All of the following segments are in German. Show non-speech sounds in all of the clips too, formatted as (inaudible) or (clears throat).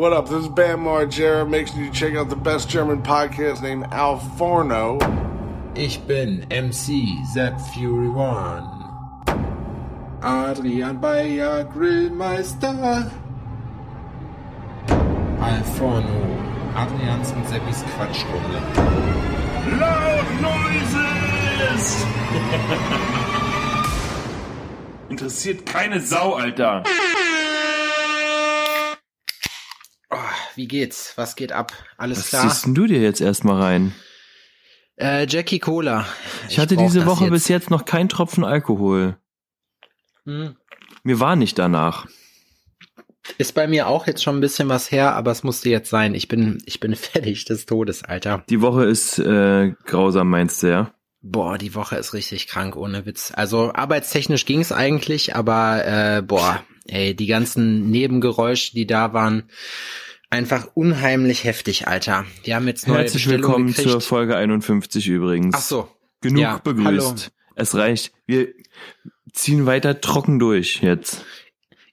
What up? This is Bam Margera. Make sure you check out the best German podcast named Al Forno. Ich bin MC Zap Fury One. Adrian Bayer Grillmeister. Alforno. Adrians und Seppis Quatschrunde. Loud Noises! (laughs) Interessiert keine Sau, Alter. Oh, wie geht's? Was geht ab? Alles Was klar? ziehst denn du dir jetzt erstmal rein? Äh, Jackie Cola. Ich, hatte brauch diese Woche jetzt. bis jetzt noch keinen Tropfen Alkohol. Hm. Mir war nicht danach. Ist bei mir auch jetzt schon ein bisschen was her, aber es musste jetzt sein. Ich bin, ich bin (laughs) fertig des Todes, Alter. Die Woche ist äh, grausam, meinst du, ja? Boah, die Woche ist richtig krank, ohne Witz. Also arbeitstechnisch ging's eigentlich, aber äh, boah, (laughs) ey, die ganzen Nebengeräusche, die da waren, einfach unheimlich heftig, Alter. Wir haben jetzt neue Herzlich Bestellungen willkommen gekriegt. zur Folge 51 übrigens. Ach so. Genug Ja, begrüßt. hallo. Es reicht. Wir ziehen weiter trocken durch jetzt.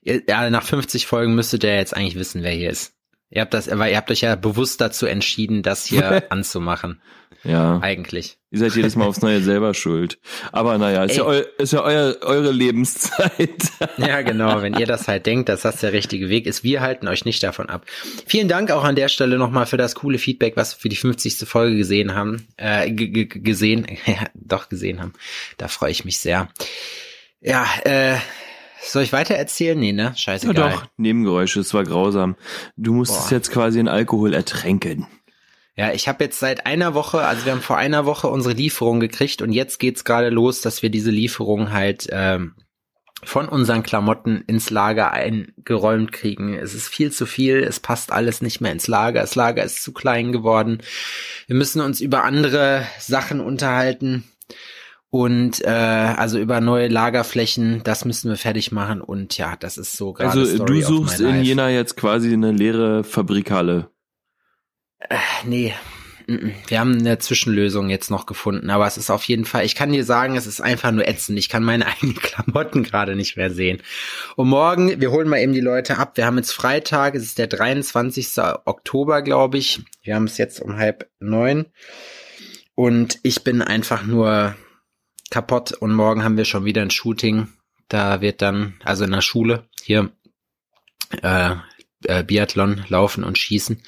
Ja, nach 50 Folgen müsstet ihr jetzt eigentlich wissen, wer hier ist. Ihr habt das, weil ihr habt euch ja bewusst dazu entschieden, das hier (laughs) anzumachen. Ja. Eigentlich. Ihr seid jedes Mal aufs Neue selber schuld. Aber naja, ist ja, Ey. eu, ist ja euer, eure Lebenszeit. (laughs) Ja, genau. Wenn ihr das halt denkt, dass das der richtige Weg ist, wir halten euch nicht davon ab. Vielen Dank auch an der Stelle nochmal für das coole Feedback, was wir für die 50. Folge gesehen haben, äh, gesehen, (laughs) ja, doch gesehen haben. Da freue ich mich sehr. Ja, äh, soll ich weiter erzählen? Nee, ne? Ja Scheißegal. doch, Nebengeräusche, es war grausam. Du musstest Boah. jetzt quasi in Alkohol ertränken. Ja, ich habe jetzt seit einer Woche, also wir haben vor einer Woche unsere Lieferung gekriegt und jetzt geht's gerade los, dass wir diese Lieferung halt ähm, von unseren Klamotten ins Lager eingeräumt kriegen. Es ist viel zu viel, es passt alles nicht mehr ins Lager, das Lager ist zu klein geworden. Wir müssen uns über andere Sachen unterhalten und äh, also über neue Lagerflächen, das müssen wir fertig machen und ja, das ist so gerade Also Story du suchst in. Jena jetzt quasi eine leere Fabrikhalle. Nee, mm-mm. wir haben eine Zwischenlösung jetzt noch gefunden, aber es ist auf jeden Fall, ich kann dir sagen, es ist einfach nur ätzend. Ich kann meine (laughs) eigenen Klamotten gerade nicht mehr sehen. Und morgen, wir holen mal eben die Leute ab. Wir haben jetzt Freitag, es ist der 23. Oktober, glaube ich. Wir haben es jetzt um halb neun. Und ich bin einfach nur kaputt und morgen haben wir schon wieder ein Shooting. Da wird dann, also in der Schule, hier äh, äh, Biathlon, Laufen und Schießen.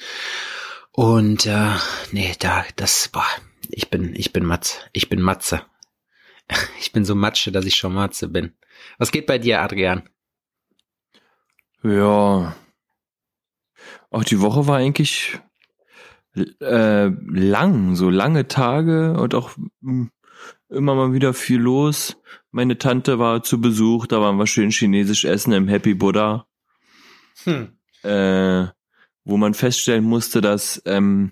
Und äh, nee, da, das, boah, ich bin, ich bin Matze. Ich bin Matze. (laughs) Ich bin so Matsche, dass ich schon Matze bin. Was geht bei dir, Adrian? Ja. Auch die Woche war eigentlich äh, lang, so lange Tage und auch mh, immer mal wieder viel los. Meine Tante war zu Besuch, da waren wir schön chinesisch essen im Happy Buddha, Hm. äh, wo man feststellen musste, dass ähm,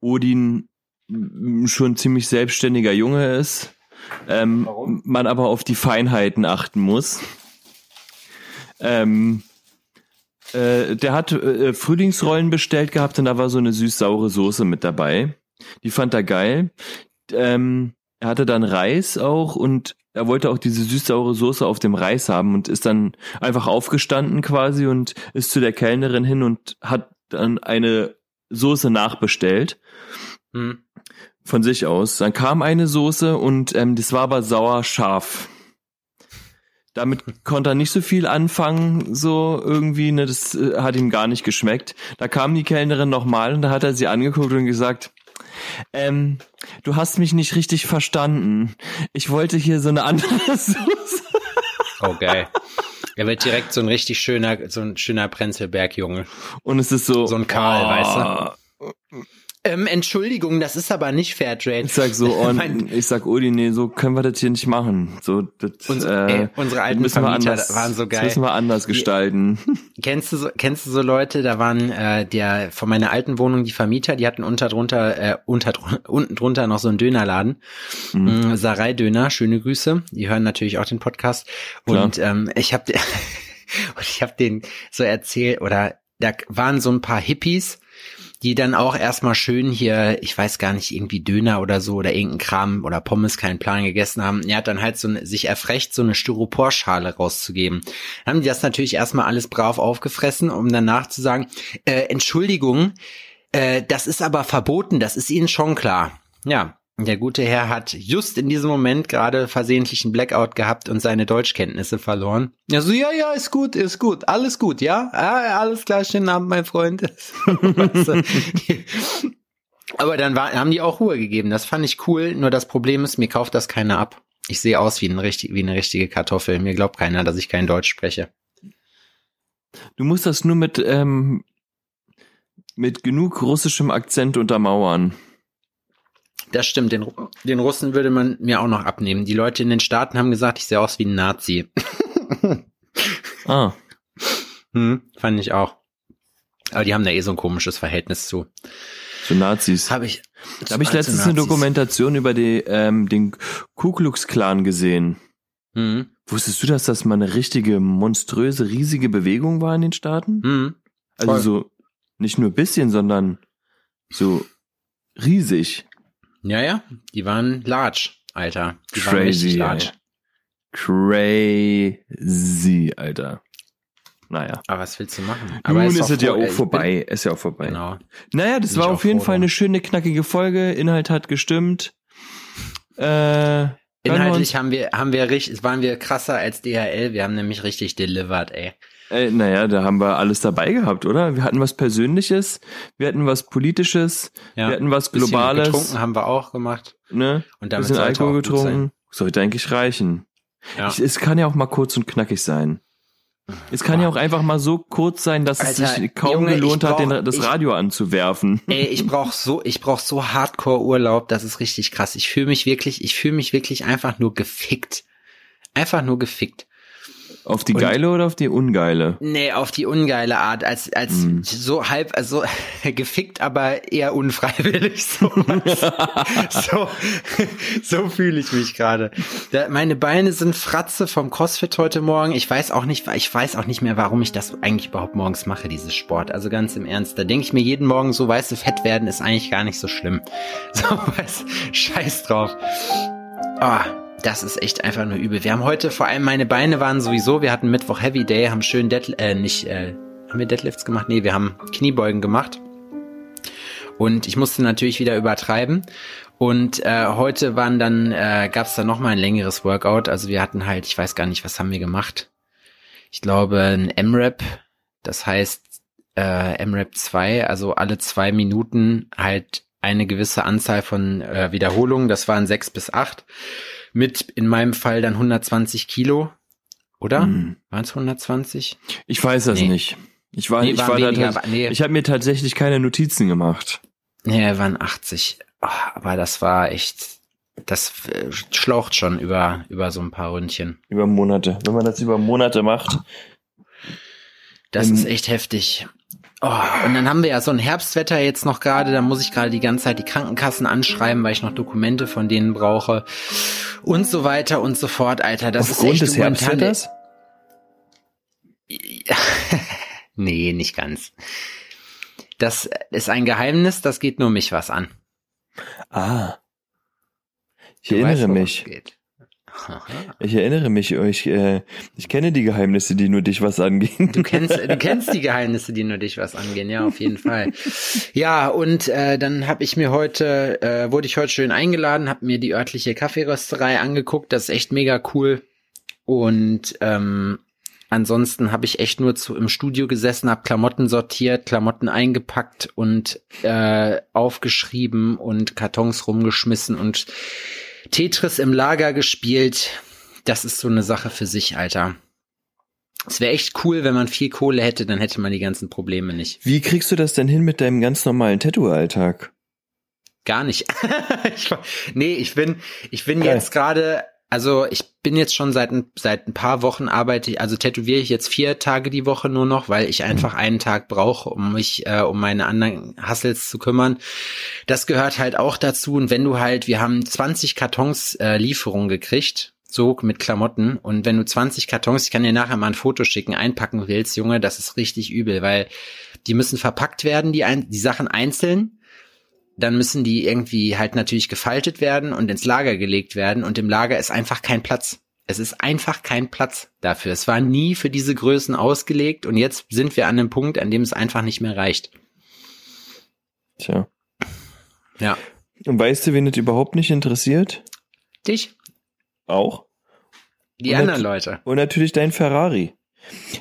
Odin schon ein ziemlich selbstständiger Junge ist. Ähm, Warum? man aber auf die Feinheiten achten muss. Ähm, äh, der hat äh, Frühlingsrollen bestellt gehabt und da war so eine süß-saure Soße mit dabei. Die fand er geil. Ähm, er hatte dann Reis auch und er wollte auch diese süß-saure Soße auf dem Reis haben und ist dann einfach aufgestanden quasi und ist zu der Kellnerin hin und hat dann eine Soße nachbestellt Hm. von sich aus. Dann kam eine Soße und ähm, das war aber sauer scharf. Damit konnte er nicht so viel anfangen, so irgendwie, ne, das äh, hat ihm gar nicht geschmeckt. Da kam die Kellnerin nochmal und da hat er sie angeguckt und gesagt, ähm, du hast mich nicht richtig verstanden. Ich wollte hier so eine andere (laughs) Soße. Oh, geil. Er wird direkt so ein richtig schöner, so ein schöner Prenzlberg-Junge. Und es ist so. So ein Karl, oh, weißt Ähm, Entschuldigung, das ist aber nicht Fairtrade. Ich sag so, (laughs) oh, Mein- ich sag, Odi, nee, so können wir das hier nicht machen. So, das, Uns- äh, ey, unsere alten müssen Vermieter anders, waren so geil. Das müssen wir anders gestalten. (laughs) Kennst du so, kennst du so Leute, da waren äh, der von meiner alten Wohnung die Vermieter, die hatten unter drunter äh, unter (laughs) unten drunter noch so einen Dönerladen, mhm. Sarai Döner, schöne Grüße. Die hören natürlich auch den Podcast Klar. und ähm, ich habe und ich habe den so erzählt oder da waren so ein paar Hippies, die dann auch erstmal schön hier, ich weiß gar nicht, irgendwie Döner oder so oder irgendein Kram oder Pommes, keinen Plan gegessen haben. Er hat dann halt so eine, sich erfrecht, so eine Styroporschale rauszugeben. Dann haben die das natürlich erstmal alles brav aufgefressen, um danach zu sagen, äh, Entschuldigung, äh, das ist aber verboten, das ist Ihnen schon klar. Ja, der gute Herr hat just in diesem Moment gerade versehentlich einen Blackout gehabt und seine Deutschkenntnisse verloren. Ja, so, ja, ja, ist gut, ist gut, alles gut, ja? ja alles klar, schönen Abend, mein Freund. (laughs) Aber dann war, haben die auch Ruhe gegeben. Das fand ich cool. Nur das Problem ist, mir kauft das keiner ab. Ich sehe aus wie, ein richtig, wie eine richtige Kartoffel. Mir glaubt keiner, dass ich kein Deutsch spreche. Du musst das nur mit, ähm, mit genug russischem Akzent untermauern. Das stimmt, den, den Russen würde man mir auch noch abnehmen. Die Leute in den Staaten haben gesagt, ich sehe aus wie ein Nazi. (laughs) Ah, Hm, fand ich auch. Aber die haben da eh so ein komisches Verhältnis zu. zu Nazis. Habe ich. Da habe ich letztens eine Dokumentation über die, ähm, den Ku Klux Klan gesehen. Hm, Wusstest du, dass das mal eine richtige, monströse, riesige Bewegung war in den Staaten? hm. Also voll. so, nicht nur bisschen, sondern so riesig. Ja, ja, die waren large, Alter. Die waren Crazy, ey. large. Crazy, Alter. Naja. Aber was willst du machen? Nun Aber ist doch es ja auch vorbei. Ist ja auch vorbei. Genau. Naja, das Bin war auf jeden froh Fall eine schöne, knackige Folge. Inhalt hat gestimmt. Äh, wir Inhaltlich uns- haben wir, haben wir richtig, waren wir krasser als DHL. Wir haben nämlich richtig delivered, ey. Äh, naja, da haben wir alles dabei gehabt, oder? Wir hatten was Persönliches, wir hatten was Politisches, Ja. wir hatten was Bisschen Globales, Getrunken haben wir auch gemacht. ne? Und damit bisschen Alkohol getrunken. Sollte eigentlich reichen. Ja. Ich, es kann ja auch mal kurz und knackig sein. Es kann ja auch einfach mal so kurz sein, dass es Alter, sich kaum Junge, gelohnt ich hat, den, brauch- das ich- Radio anzuwerfen. Ey, ich brauch so, ich brauch so Hardcore Urlaub, das ist richtig krass. Ich fühle mich wirklich, ich fühle mich wirklich einfach nur gefickt. Einfach nur gefickt. Auf die Und- geile oder auf die ungeile? Nee, auf die ungeile Art, als, als Mhm. so halb, also (laughs) gefickt, aber eher unfreiwillig. (laughs) So, so, so fühle ich mich gerade. Meine Beine sind Fratze vom CrossFit heute Morgen. Ich weiß auch nicht, ich weiß auch nicht mehr, warum ich das eigentlich überhaupt morgens mache, dieses Sport. Also ganz im Ernst, da denke ich mir jeden Morgen so, weißt du, fett werden ist eigentlich gar nicht so schlimm. (laughs) So, weißt, scheiß drauf. Ah, das ist echt einfach nur übel. Wir haben heute, vor allem meine Beine waren sowieso, wir hatten Mittwoch Heavy Day, haben schön Dead, äh, nicht, äh, haben wir Deadlifts gemacht? Nee, wir haben Kniebeugen gemacht. Und ich musste natürlich wieder übertreiben. Und äh, heute waren dann, äh, gab es dann noch mal ein längeres Workout. Also wir hatten halt, ich weiß gar nicht, was haben wir gemacht. Ich glaube ein M-Rap, das heißt äh, M-Rap 2, also alle zwei Minuten halt eine gewisse Anzahl von äh, Wiederholungen. Das waren sechs bis acht mit in meinem Fall dann 120 Kilo, oder? Hm. Waren es 120? Ich weiß das Nee. nicht. Ich war, Nee, ich war da weniger, aber- nee. ich habe mir tatsächlich keine Notizen gemacht. Nee, waren 80. Ah, aber das war echt, das äh, schlaucht schon über, über so ein paar Ründchen. Über Monate. Wenn man das über Monate macht. Das ist echt heftig. Oh, und dann haben wir ja so ein Herbstwetter jetzt noch gerade, da muss ich gerade die ganze Zeit die Krankenkassen anschreiben, weil ich noch Dokumente von denen brauche und so weiter und so fort, Alter. Das Aufgrund ist echt des Herbstwetters? (laughs) nee, nicht ganz. Das ist ein Geheimnis, das geht nur mich was an. Ah. Ich Du erinnere weißt, mich. geht. Ich erinnere mich. Ich, äh, ich kenne die Geheimnisse, die nur dich was angehen. Du kennst, du kennst die Geheimnisse, die nur dich was angehen, ja, auf jeden Fall. Ja, und äh, dann habe ich mir heute, äh, wurde ich heute schön eingeladen, habe mir die örtliche Kaffeerösterei angeguckt, das ist echt mega cool. Und ähm, ansonsten habe ich echt nur zu, im Studio gesessen, habe Klamotten sortiert, Klamotten eingepackt und äh, aufgeschrieben und Kartons rumgeschmissen und Tetris im Lager gespielt. Das ist so eine Sache für sich, Alter. Es wäre echt cool, wenn man viel Kohle hätte, dann hätte man die ganzen Probleme nicht. Wie kriegst du das denn hin mit deinem ganz normalen Tattoo-Alltag? Gar nicht. (laughs) ich, nee, ich bin, ich bin Geil. jetzt gerade, also ich bin jetzt schon seit ein, seit ein paar Wochen arbeite ich, also tätowiere ich jetzt vier Tage die Woche nur noch, weil ich einfach einen Tag brauche, um mich äh, um meine anderen Hustles zu kümmern. Das gehört halt auch dazu. Und wenn du halt, wir haben 20 Kartons äh, Lieferung gekriegt, so mit Klamotten. Und wenn du 20 Kartons, ich kann dir nachher mal ein Foto schicken, einpacken willst, Junge, das ist richtig übel, weil Die müssen verpackt werden, die, ein, die Sachen einzeln. Dann müssen die irgendwie halt natürlich gefaltet werden und ins Lager gelegt werden. Und im Lager ist einfach kein Platz. Es ist einfach kein Platz dafür. Es war nie für diese Größen ausgelegt und jetzt sind wir an einem Punkt, an dem es einfach nicht mehr reicht. Tja. Ja. Und weißt du, wen das überhaupt nicht interessiert? Dich? Auch. Die Und anderen Leute. Und natürlich dein Ferrari.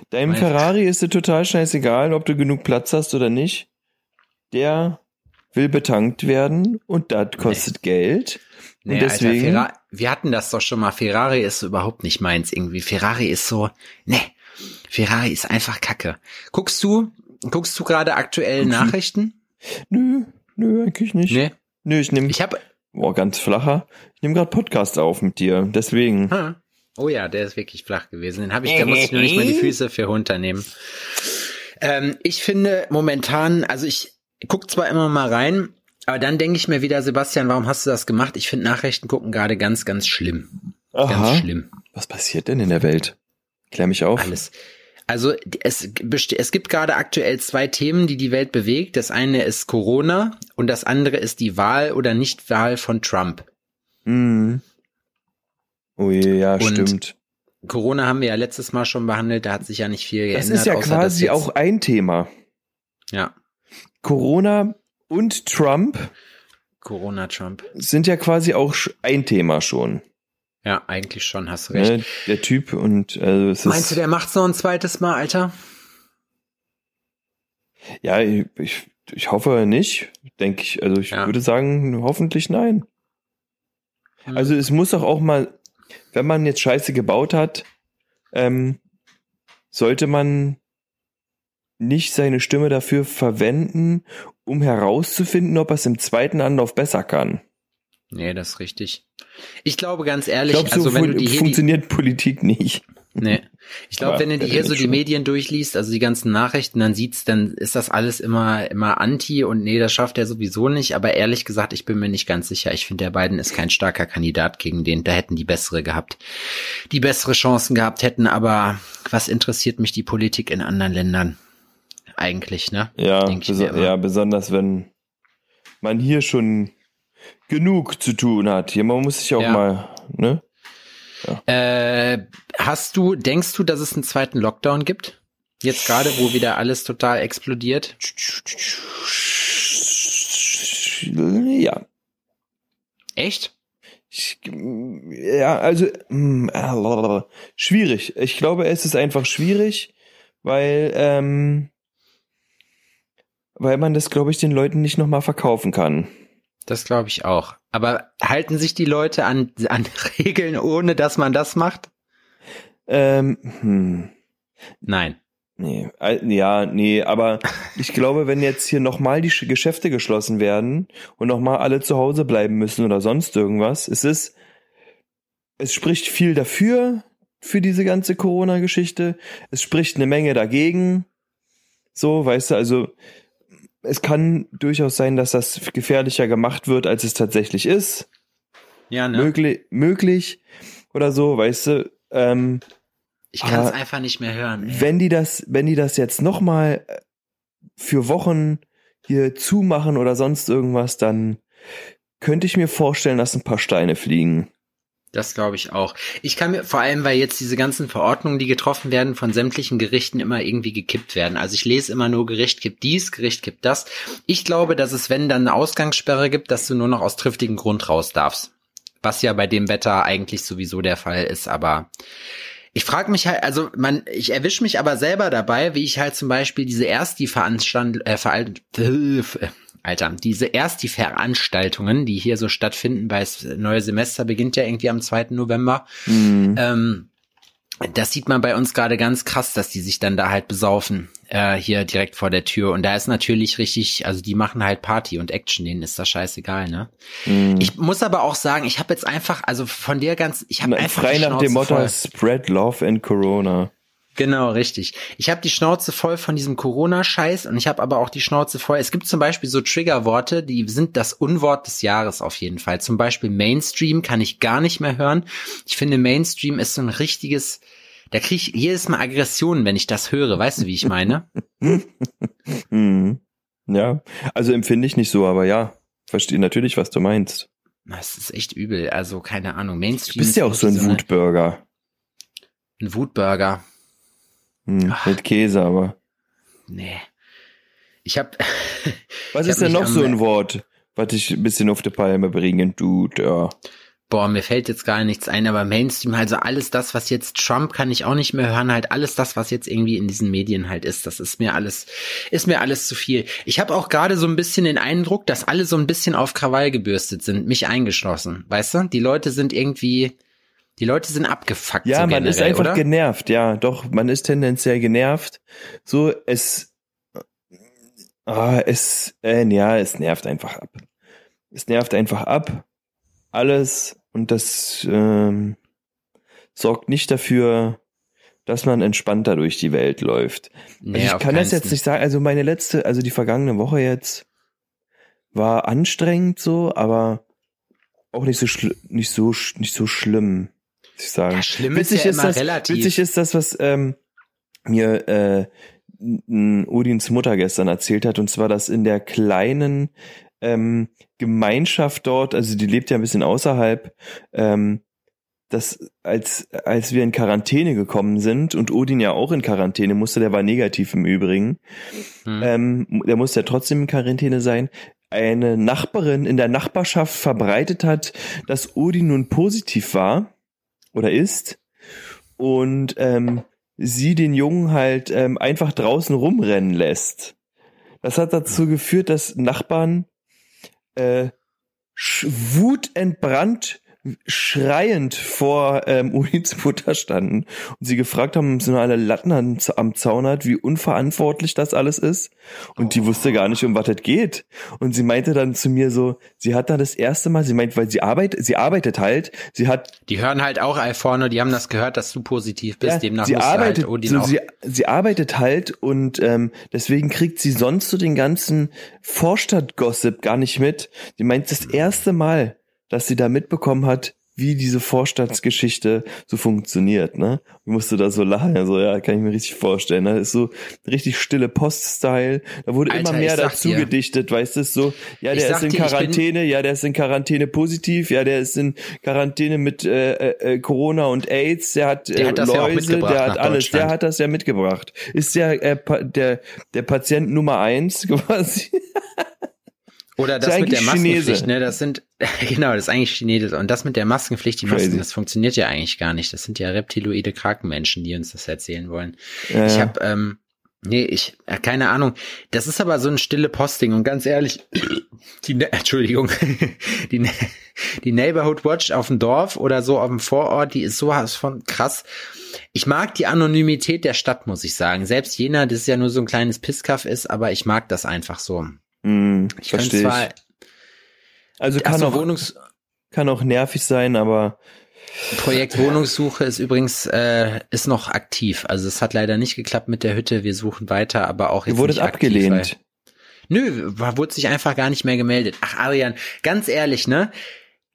Deinem Ferrari ist es total scheißegal, ob du genug Platz hast oder nicht. Der will betankt werden und das kostet Geld. Und Nee, deswegen, Alter, wir hatten das doch schon mal. Ferrari ist überhaupt nicht meins irgendwie. Ferrari ist so, nee, Ferrari ist einfach Kacke. Guckst du, guckst du gerade aktuell Nachrichten? nö, nö, eigentlich nicht. Nee. Nö, ich nehme, Ich habe, boah, ganz flacher. Ich nehme gerade Podcast auf mit dir. Deswegen. Hm. Oh ja, der ist wirklich flach gewesen. Den habe ich, da muss ich nur nicht mal die Füße für runternehmen. Ähm, ich finde momentan, also ich guck zwar immer mal rein, aber dann denke ich mir wieder, Sebastian, warum hast du das gemacht? Ich finde Nachrichten gucken gerade ganz, ganz schlimm. Ganz Aha. schlimm. Was passiert denn in der Welt? Klär mich auf. Alles. Also es, es gibt gerade aktuell zwei Themen, die die Welt bewegt. Das eine ist Corona und das andere ist die Wahl oder Nichtwahl von Trump. Mhm. Oh je, ja, Und stimmt. Corona haben wir ja letztes Mal schon behandelt, da hat sich ja nicht viel Das geändert. ist ja quasi auch ein Thema. Ja, Corona und Trump Corona, Trump. sind ja quasi auch ein Thema schon. Ja, eigentlich schon, hast du recht. Ne? Der Typ und also es Meinst du, ist, der macht's noch ein zweites Mal, Alter? ja, ich, ich, ich hoffe nicht, denke ich. Also ich Ja. würde sagen, hoffentlich nein. Also es muss doch auch mal, wenn man jetzt Scheiße gebaut hat, ähm, sollte man nicht seine Stimme dafür verwenden, um herauszufinden, ob er es im zweiten Anlauf besser kann. Nee, das ist richtig. Ich glaube ganz Ich ehrlich, glaube, so also wenn du die hier die, funktioniert Politik nicht. Nee. Ich glaube, wenn du dir hier denn so die schon? Medien durchliest, also die ganzen Nachrichten, dann sieht's, dann ist das alles immer, immer anti und nee, das schafft er sowieso nicht. Aber ehrlich gesagt, ich bin mir nicht ganz sicher. Ich finde, der Biden ist kein starker Kandidat gegen den. Da hätten die bessere gehabt, die bessere Chancen gehabt hätten. Aber was interessiert mich die Politik in anderen Ländern? Eigentlich, ne? Ja, beso ja, besonders wenn man hier schon genug zu tun hat. Hier, man muss sich auch Ja. mal, ne? Äh, hast du, denkst du, dass es einen zweiten Lockdown gibt? Jetzt gerade, wo wieder alles total explodiert? Ja. Echt? Ich, ja, also mm, äh, schwierig. Ich glaube, es ist einfach schwierig, weil ähm, weil man das, glaube ich, den Leuten nicht nochmal verkaufen kann. Das glaube ich auch. Aber halten sich die Leute an, an (laughs) Regeln, ohne dass man das macht? Ähm, hm, Nein. nee, ja, nee, aber (laughs) ich glaube, wenn jetzt hier nochmal die Sch- Geschäfte geschlossen werden und nochmal alle zu Hause bleiben müssen oder sonst irgendwas, es ist, es spricht viel dafür, für diese ganze Corona-Geschichte. Es spricht eine Menge dagegen. So, weißt du, also es kann durchaus sein, dass das gefährlicher gemacht wird, als es tatsächlich ist. Ja, ne? Möglich, möglich oder so, weißt du. Ähm, Ich kann es einfach nicht mehr hören. ey. wenn die das, wenn die das jetzt noch mal äh, für Wochen hier zumachen oder sonst irgendwas, dann könnte ich mir vorstellen, dass ein paar Steine fliegen. Das glaube ich auch. Ich kann mir vor allem, weil jetzt diese ganzen Verordnungen, die getroffen werden, von sämtlichen Gerichten immer irgendwie gekippt werden. Also ich lese immer nur Gericht gibt dies, Gericht gibt das. Ich glaube, dass es, wenn dann eine Ausgangssperre gibt, dass du nur noch aus triftigem Grund raus darfst. Was ja bei dem Wetter eigentlich sowieso der Fall ist, aber ich frage mich halt, also man, ich erwische mich aber selber dabei, wie ich halt zum Beispiel diese erst die Veranstand, äh, Veral äh, Alter, diese erst die Veranstaltungen, die hier so stattfinden, weil das neue Semester beginnt ja irgendwie am 2. November. Mhm. Ähm, das sieht man bei uns gerade ganz krass, dass die sich dann da halt besaufen, äh, hier direkt vor der Tür. Und da ist natürlich richtig, also die machen halt Party und Action, denen ist das scheißegal, ne? Mhm. Ich muss aber auch sagen, ich habe jetzt einfach, also von der ganz, ich habe einfach frei nach dem Motto voll. Spread Love and Corona. Genau, richtig. Ich habe die Schnauze voll von diesem Corona-Scheiß und ich habe aber auch die Schnauze voll. Es gibt zum Beispiel so Triggerworte, die sind das Unwort des Jahres auf jeden Fall. Zum Beispiel Mainstream kann ich gar nicht mehr hören. Ich finde Mainstream ist so ein richtiges, Da kriege ich jedes Mal Aggressionen, wenn ich das höre. Weißt du, wie ich meine? (laughs) Mhm. Ja, also empfinde ich nicht so, aber ja, verstehe natürlich, was du meinst. Das ist echt übel. Also, keine Ahnung. Du Mainstream. bist ist ja auch so ein wirklich Wutburger. Ein Wutburger. Hm, mit Käse, aber. Nee. Ich hab. (laughs) Was Ich ist hab denn noch so ein Wort, was dich ein bisschen auf die Palme bringen tut? Ja. Boah, mir fällt jetzt gar nichts ein, aber Mainstream, also alles das, was jetzt Trump kann ich auch nicht mehr hören, halt alles das, was jetzt irgendwie in diesen Medien halt ist, das ist mir alles, ist mir alles zu viel. Ich habe auch gerade so ein bisschen den Eindruck, dass alle so ein bisschen auf Krawall gebürstet sind, mich eingeschlossen, weißt du? Die Leute sind irgendwie, die Leute sind abgefuckt. Ja, so man ist generell, einfach oder? genervt, ja, doch, man ist tendenziell genervt. So, es, ah, es, äh, ja, es nervt einfach ab. Es nervt einfach ab, alles, und das ähm, sorgt nicht dafür, dass man entspannter durch die Welt läuft. Also Nee, ich auf kann das jetzt nicht sagen, also meine letzte, also die vergangene Woche jetzt war anstrengend so, aber auch nicht so nicht so nicht so schlimm, ich sagen. Ja, schlimm ist ja immer das, relativ. Witzig ist das, was ähm, mir äh, Udins Mutter gestern erzählt hat, und zwar, dass in der kleinen ähm, Gemeinschaft dort, also die lebt ja ein bisschen außerhalb, ähm, dass als, als wir in Quarantäne gekommen sind und Odin ja auch in Quarantäne musste, der war negativ im Übrigen, Hm. ähm, der musste ja trotzdem in Quarantäne sein, eine Nachbarin in der Nachbarschaft verbreitet hat, dass Odin nun positiv war oder ist und ähm, sie den Jungen halt ähm, einfach draußen rumrennen lässt. Das hat dazu geführt, dass Nachbarn äh, wutentbrannt schreiend vor ähm, (laughs) Udins Mutter standen und sie gefragt haben, ob sie noch alle Latten am, am Zaun hat, wie unverantwortlich das alles ist. Und die wusste gar nicht, um was es geht. Und sie meinte dann zu mir so, sie hat da das erste Mal, sie meint, weil sie arbeitet, sie arbeitet halt, sie hat Die hören halt auch Alforno, die haben das gehört, dass du positiv bist, ja, demnach sie musst arbeitet, halt Odin so, auch sie, sie arbeitet halt und ähm, deswegen kriegt sie sonst so den ganzen Vorstadt-Gossip gar nicht mit. Sie meint das erste Mal, dass sie da mitbekommen hat, wie diese Vorstadtsgeschichte so funktioniert, ne? Ich musste da so lachen, also ja, kann ich mir richtig vorstellen. Ne? Das ist so richtig stille Post-Style. Da wurde Alter, immer mehr dazu dir. gedichtet, weißt du, so, ja, der ist in dir, Quarantäne, ja, der ist in Quarantäne positiv, ja, der ist in Quarantäne mit äh, äh, äh, Corona und AIDS, der hat, Der äh, hat ja Läuse, mitgebracht der hat alles, der hat das ja mitgebracht. Ist ja äh, der der Patient Nummer eins (laughs) quasi. Oder Ist das ja mit der Maskenpflicht, Chinese. ne? Das sind, (laughs) genau, das ist eigentlich Chinesisch. Und das mit der Maskenpflicht, die Masken, Crazy. das funktioniert ja eigentlich gar nicht. Das sind ja reptiloide Krakenmenschen, die uns das erzählen wollen. Ja, Ich habe, ähm, nee, ich, äh, keine Ahnung. Das ist aber so ein stille Posting und ganz ehrlich, (clears throat) die, Ne- Entschuldigung, (laughs) die, Ne- die Neighborhood Watch auf dem Dorf oder so auf dem Vorort, die ist sowas von krass. Ich mag die Anonymität der Stadt, muss ich sagen. Selbst Jena, das ja nur so ein kleines Pisskaff ist, aber ich mag das einfach so. Hm, Ich kann verstehe zwar. Also kann auch, Wohnungs, kann auch nervig sein, aber Projekt Wohnungssuche ist übrigens äh, ist noch aktiv. Also es hat leider nicht geklappt mit der Hütte. Wir suchen weiter, aber auch jetzt ihr wurdet nicht aktiv, abgelehnt. weil- Nö, wurde sich einfach gar nicht mehr gemeldet. Ach, Arian, ganz ehrlich, ne?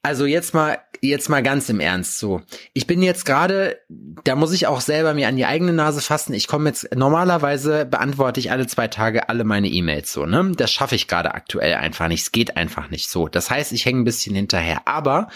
Also jetzt mal, jetzt mal ganz im Ernst so. Ich bin jetzt gerade, da muss ich auch selber mir an die eigene Nase fassen. Ich komme jetzt, normalerweise beantworte ich alle zwei Tage alle meine E-Mails so, ne? Das schaffe ich gerade aktuell einfach nicht. Es geht einfach nicht so. Das heißt, ich hänge ein bisschen hinterher. Aber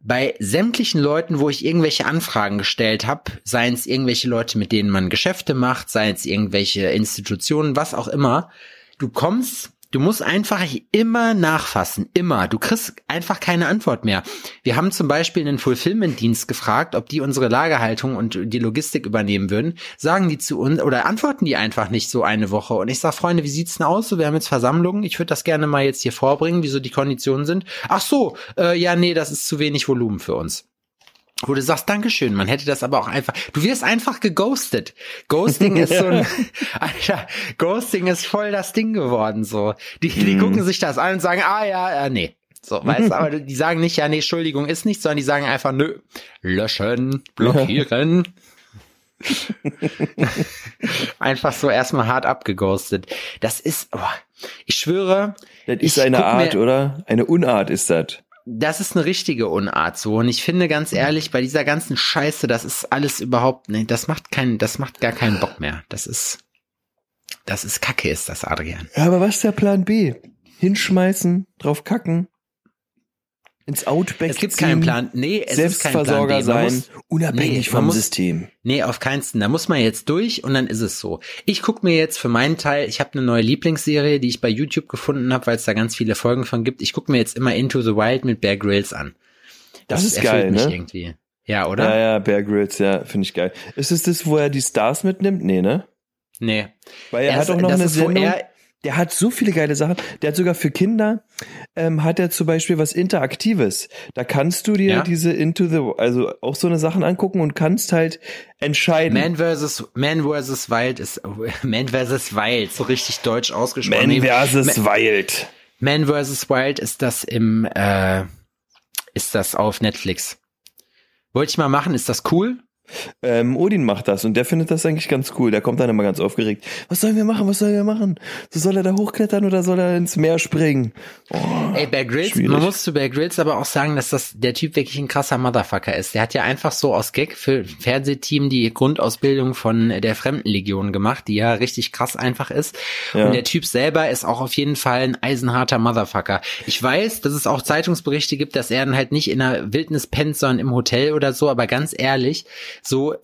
bei sämtlichen Leuten, wo ich irgendwelche Anfragen gestellt habe, seien es irgendwelche Leute, mit denen man Geschäfte macht, seien es irgendwelche Institutionen, was auch immer, du kommst, du musst einfach immer nachfassen, immer. Du kriegst einfach keine Antwort mehr. Wir haben zum Beispiel einen Fulfillment-Dienst gefragt, ob die unsere Lagerhaltung und die Logistik übernehmen würden. Sagen die zu uns oder antworten die einfach nicht so eine Woche. Und ich sag, Freunde, wie sieht's denn aus? So, wir haben jetzt Versammlungen. Ich würde das gerne mal jetzt hier vorbringen, wieso die Konditionen sind. Ach so, äh, ja, nee, das ist zu wenig Volumen für uns. Wo du sagst, Dankeschön, man hätte das aber auch einfach, du wirst einfach geghostet. Ghosting ist so ein, (laughs) Alter, Ghosting ist voll das Ding geworden, so. Die, die gucken sich das an und sagen, ah ja, äh, nee. So, weißt du, (laughs) aber die sagen nicht, ja, nee, Entschuldigung ist nicht, sondern die sagen einfach, nö, löschen, blockieren. (laughs) einfach so erstmal hart abgeghostet. Das ist, oh, ich schwöre, das ist eine Art, mir- oder? Eine Unart ist das. Das ist eine richtige Unart so. Und ich finde ganz ehrlich, bei dieser ganzen Scheiße, das ist alles überhaupt, nee, das macht keinen, das macht gar keinen Bock mehr. Das ist, das ist Kacke, ist das, Adrian. Ja, aber was ist der Plan B? Hinschmeißen, drauf kacken, ins Outback Es gibt ziehen, keinen Plan. Nee, es ist kein Plan B. Selbstversorger sein, muss- unabhängig Nee, vom muss- System. Nee, auf keinen Fall. Da muss man jetzt durch und dann ist es so. Ich gucke mir jetzt für meinen Teil, ich habe eine neue Lieblingsserie, die ich bei YouTube gefunden habe, weil es da ganz viele Folgen von gibt. Ich gucke mir jetzt immer Into the Wild mit Bear Grylls an. Das ist erfüllt geil, mich ne? irgendwie. Ja, oder? Ja, ja, Bear Grylls, ja, finde ich geil. Ist es das, wo er die Stars mitnimmt? Nee, ne? Nee. Weil er, Er hat ist- auch noch das eine ist, Sendung. er- der hat so viele geile Sachen. Der hat sogar für Kinder, ähm, hat er zum Beispiel was Interaktives. Da kannst du dir Ja. diese Into the, also auch so eine Sachen angucken und kannst halt entscheiden. Man vs. Man vs. Wild ist (laughs) Man vs. Wild, so richtig deutsch ausgesprochen. Man versus Wild. Man vs. Wild ist das im äh, ist das auf Netflix. Wollte ich mal machen, ist das cool? Ähm, Odin macht das und der findet das eigentlich ganz cool. Der kommt dann immer ganz aufgeregt. Was sollen wir machen? Was sollen wir machen? So soll er da hochklettern oder soll er ins Meer springen? Oh, Ey, Bear Grylls, schwierig. man muss zu Bear Grylls aber auch sagen, dass das der Typ wirklich ein krasser Motherfucker ist. Der hat ja einfach so aus Gag für Fernsehteam die Grundausbildung von der Fremdenlegion gemacht, die ja richtig krass einfach ist. Ja. Und der Typ selber ist auch auf jeden Fall ein eisenharter Motherfucker. Ich weiß, dass es auch Zeitungsberichte gibt, dass er dann halt nicht in der Wildnis pennt, sondern im Hotel oder so, aber ganz ehrlich, so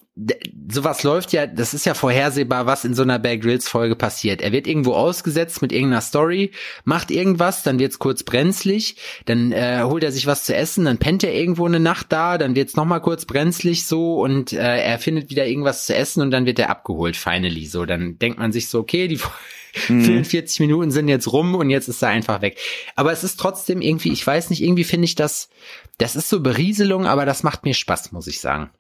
sowas läuft ja, das ist ja vorhersehbar, was in so einer Bear Grylls Folge passiert. Er wird irgendwo ausgesetzt mit irgendeiner Story, macht irgendwas, dann wird's kurz brenzlig, dann äh, holt er sich was zu essen, dann pennt er irgendwo eine Nacht da, dann wird's noch mal kurz brenzlig so und äh, er findet wieder irgendwas zu essen und dann wird er abgeholt, finally so. Dann denkt man sich so, okay, die 44 (laughs) Minuten sind jetzt rum und jetzt ist er einfach weg. Aber es ist trotzdem irgendwie, ich weiß nicht, irgendwie finde ich das, das ist so Berieselung, aber das macht mir Spaß, muss ich sagen.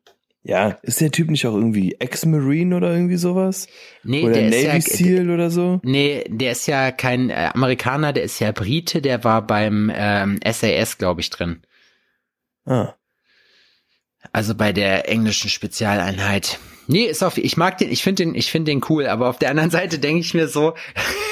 Ja, ist der Typ nicht auch irgendwie Ex-Marine oder irgendwie sowas? Nee, oder der Navy ist ja, Seal oder so? Nee, der ist ja kein äh, Amerikaner, der ist ja Brite, der war beim ähm, SAS, glaube ich, drin. Ah. Also bei der englischen Spezialeinheit. Nee, ist auf, ich mag den, ich finde den, ich finde den cool, aber auf der anderen Seite denke ich mir so,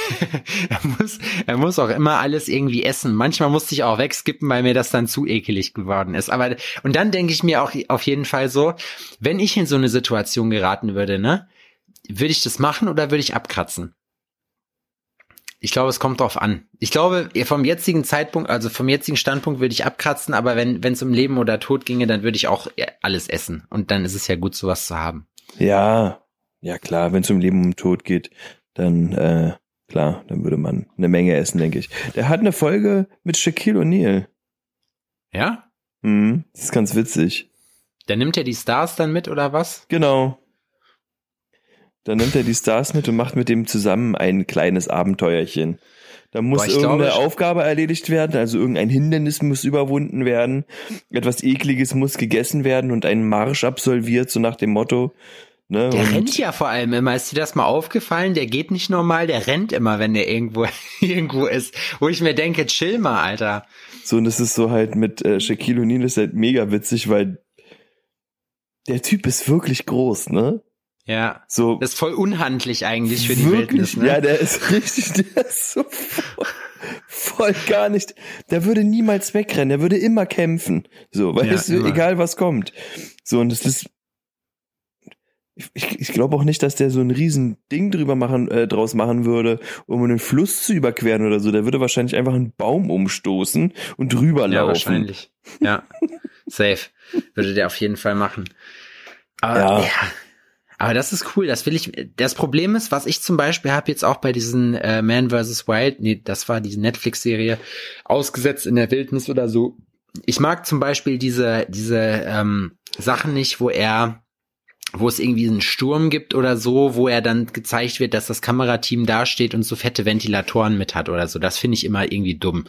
(laughs) er muss, er muss auch immer alles irgendwie essen. Manchmal musste ich auch wegskippen, weil mir das dann zu ekelig geworden ist. Aber, und dann denke ich mir auch auf jeden Fall so, wenn ich in so eine Situation geraten würde, ne, würde ich das machen oder würde ich abkratzen? Ich glaube, es kommt drauf an. Ich glaube, vom jetzigen Zeitpunkt, also vom jetzigen Standpunkt würde ich abkratzen, aber wenn wenn es um Leben oder Tod ginge, dann würde ich auch alles essen. Und dann ist es ja gut, sowas zu haben. Ja, ja klar, wenn es um Leben und Tod geht, dann äh, klar, dann würde man eine Menge essen, denke ich. Der hat eine Folge mit Shaquille O'Neal. Ja? Mhm, das ist ganz witzig. Dann nimmt er die Stars dann mit oder was? Genau. Dann nimmt er die Stars mit und macht mit dem zusammen ein kleines Abenteuerchen. Da muss Boah, irgendeine glaube, Aufgabe erledigt werden, also irgendein Hindernis muss überwunden werden, etwas Ekliges muss gegessen werden und ein Marsch absolviert, so nach dem Motto. Ne? Der und rennt ja vor allem immer. Ist dir das mal aufgefallen? Der geht nicht normal, der rennt immer, wenn der irgendwo (laughs) irgendwo ist. Wo ich mir denke, chill mal, Alter. So, und das ist so halt mit äh, Shaquille O'Neal ist halt mega witzig, weil der Typ ist wirklich groß, ne? Ja. So Das ist voll unhandlich eigentlich für die wirklich, Wildnis, ne? ja, der ist (laughs) richtig, der ist so voll, voll gar nicht. Der würde niemals wegrennen, der würde immer kämpfen. So, weißt Ja, du, immer. egal was kommt. So, und das ist. Ich, ich, glaube auch nicht, dass der so ein riesen Ding drüber machen, äh, draus machen würde, um einen Fluss zu überqueren oder so. Der würde wahrscheinlich einfach einen Baum umstoßen und drüber Ja, laufen. wahrscheinlich. Ja, (laughs) safe. Würde der auf jeden Fall machen. Aber, Ja. ja. Aber das ist cool, das will ich. Das Problem ist, was ich zum Beispiel habe jetzt auch bei diesen äh, Man vs. Wild, nee, das war diese Netflix-Serie, ausgesetzt in der Wildnis oder so. Ich mag zum Beispiel diese, diese ähm, Sachen nicht, wo er wo es irgendwie einen Sturm gibt oder so, wo er dann gezeigt wird, dass das Kamerateam dasteht und so fette Ventilatoren mit hat oder so. Das finde ich immer irgendwie dumm.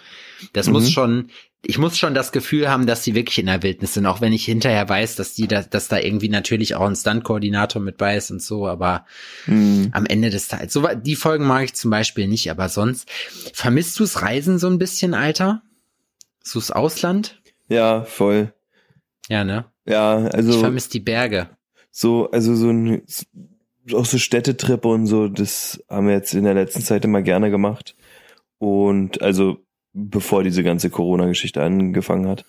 Das Mhm. muss schon, ich muss schon das Gefühl haben, dass die wirklich in der Wildnis sind, auch wenn ich hinterher weiß, dass die da, dass da irgendwie natürlich auch ein Stunt-Koordinator mit bei ist und so, aber Hm. am Ende des Tages, so, die Folgen mag ich zum Beispiel nicht, aber sonst, vermisst du's Reisen so ein bisschen, Alter? So das Ausland? Ja, voll. Ja, ne? Ja, Ich also vermisse die Berge. so, also so ein auch so Städtetrip und so, das haben wir jetzt in der letzten Zeit immer gerne gemacht. Und also bevor diese ganze Corona-Geschichte angefangen hat.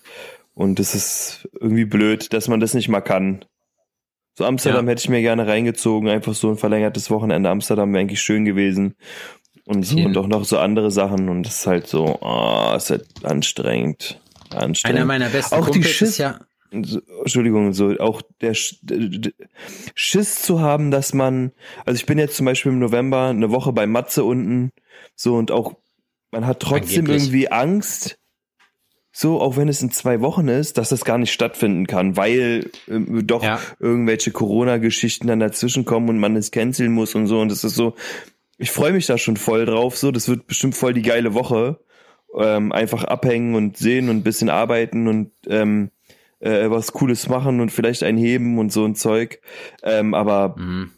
Und es ist irgendwie blöd, dass man das nicht mal kann. So Amsterdam Ja. hätte ich mir gerne reingezogen, einfach so ein verlängertes Wochenende Amsterdam wäre eigentlich schön gewesen. Und so und auch noch so andere Sachen und es ist halt so, ah, ist halt anstrengend. Anstrengend. Einer meiner besten Auch die Kumpels Schiss- ist ja, Entschuldigung, so auch der Schiss zu haben, dass man, also ich bin jetzt zum Beispiel im November eine Woche bei Matze unten, so und auch man hat trotzdem Angeblich. irgendwie Angst, so auch wenn es in zwei Wochen ist, dass das gar nicht stattfinden kann, weil ähm, doch Ja. irgendwelche Corona-Geschichten dann dazwischen kommen und man es canceln muss und so und das ist so, ich freue mich da schon voll drauf, so das wird bestimmt voll die geile Woche, ähm, einfach abhängen und sehen und ein bisschen arbeiten und ähm, äh, was Cooles machen und vielleicht ein heben und so ein Zeug. Ähm, aber Mhm.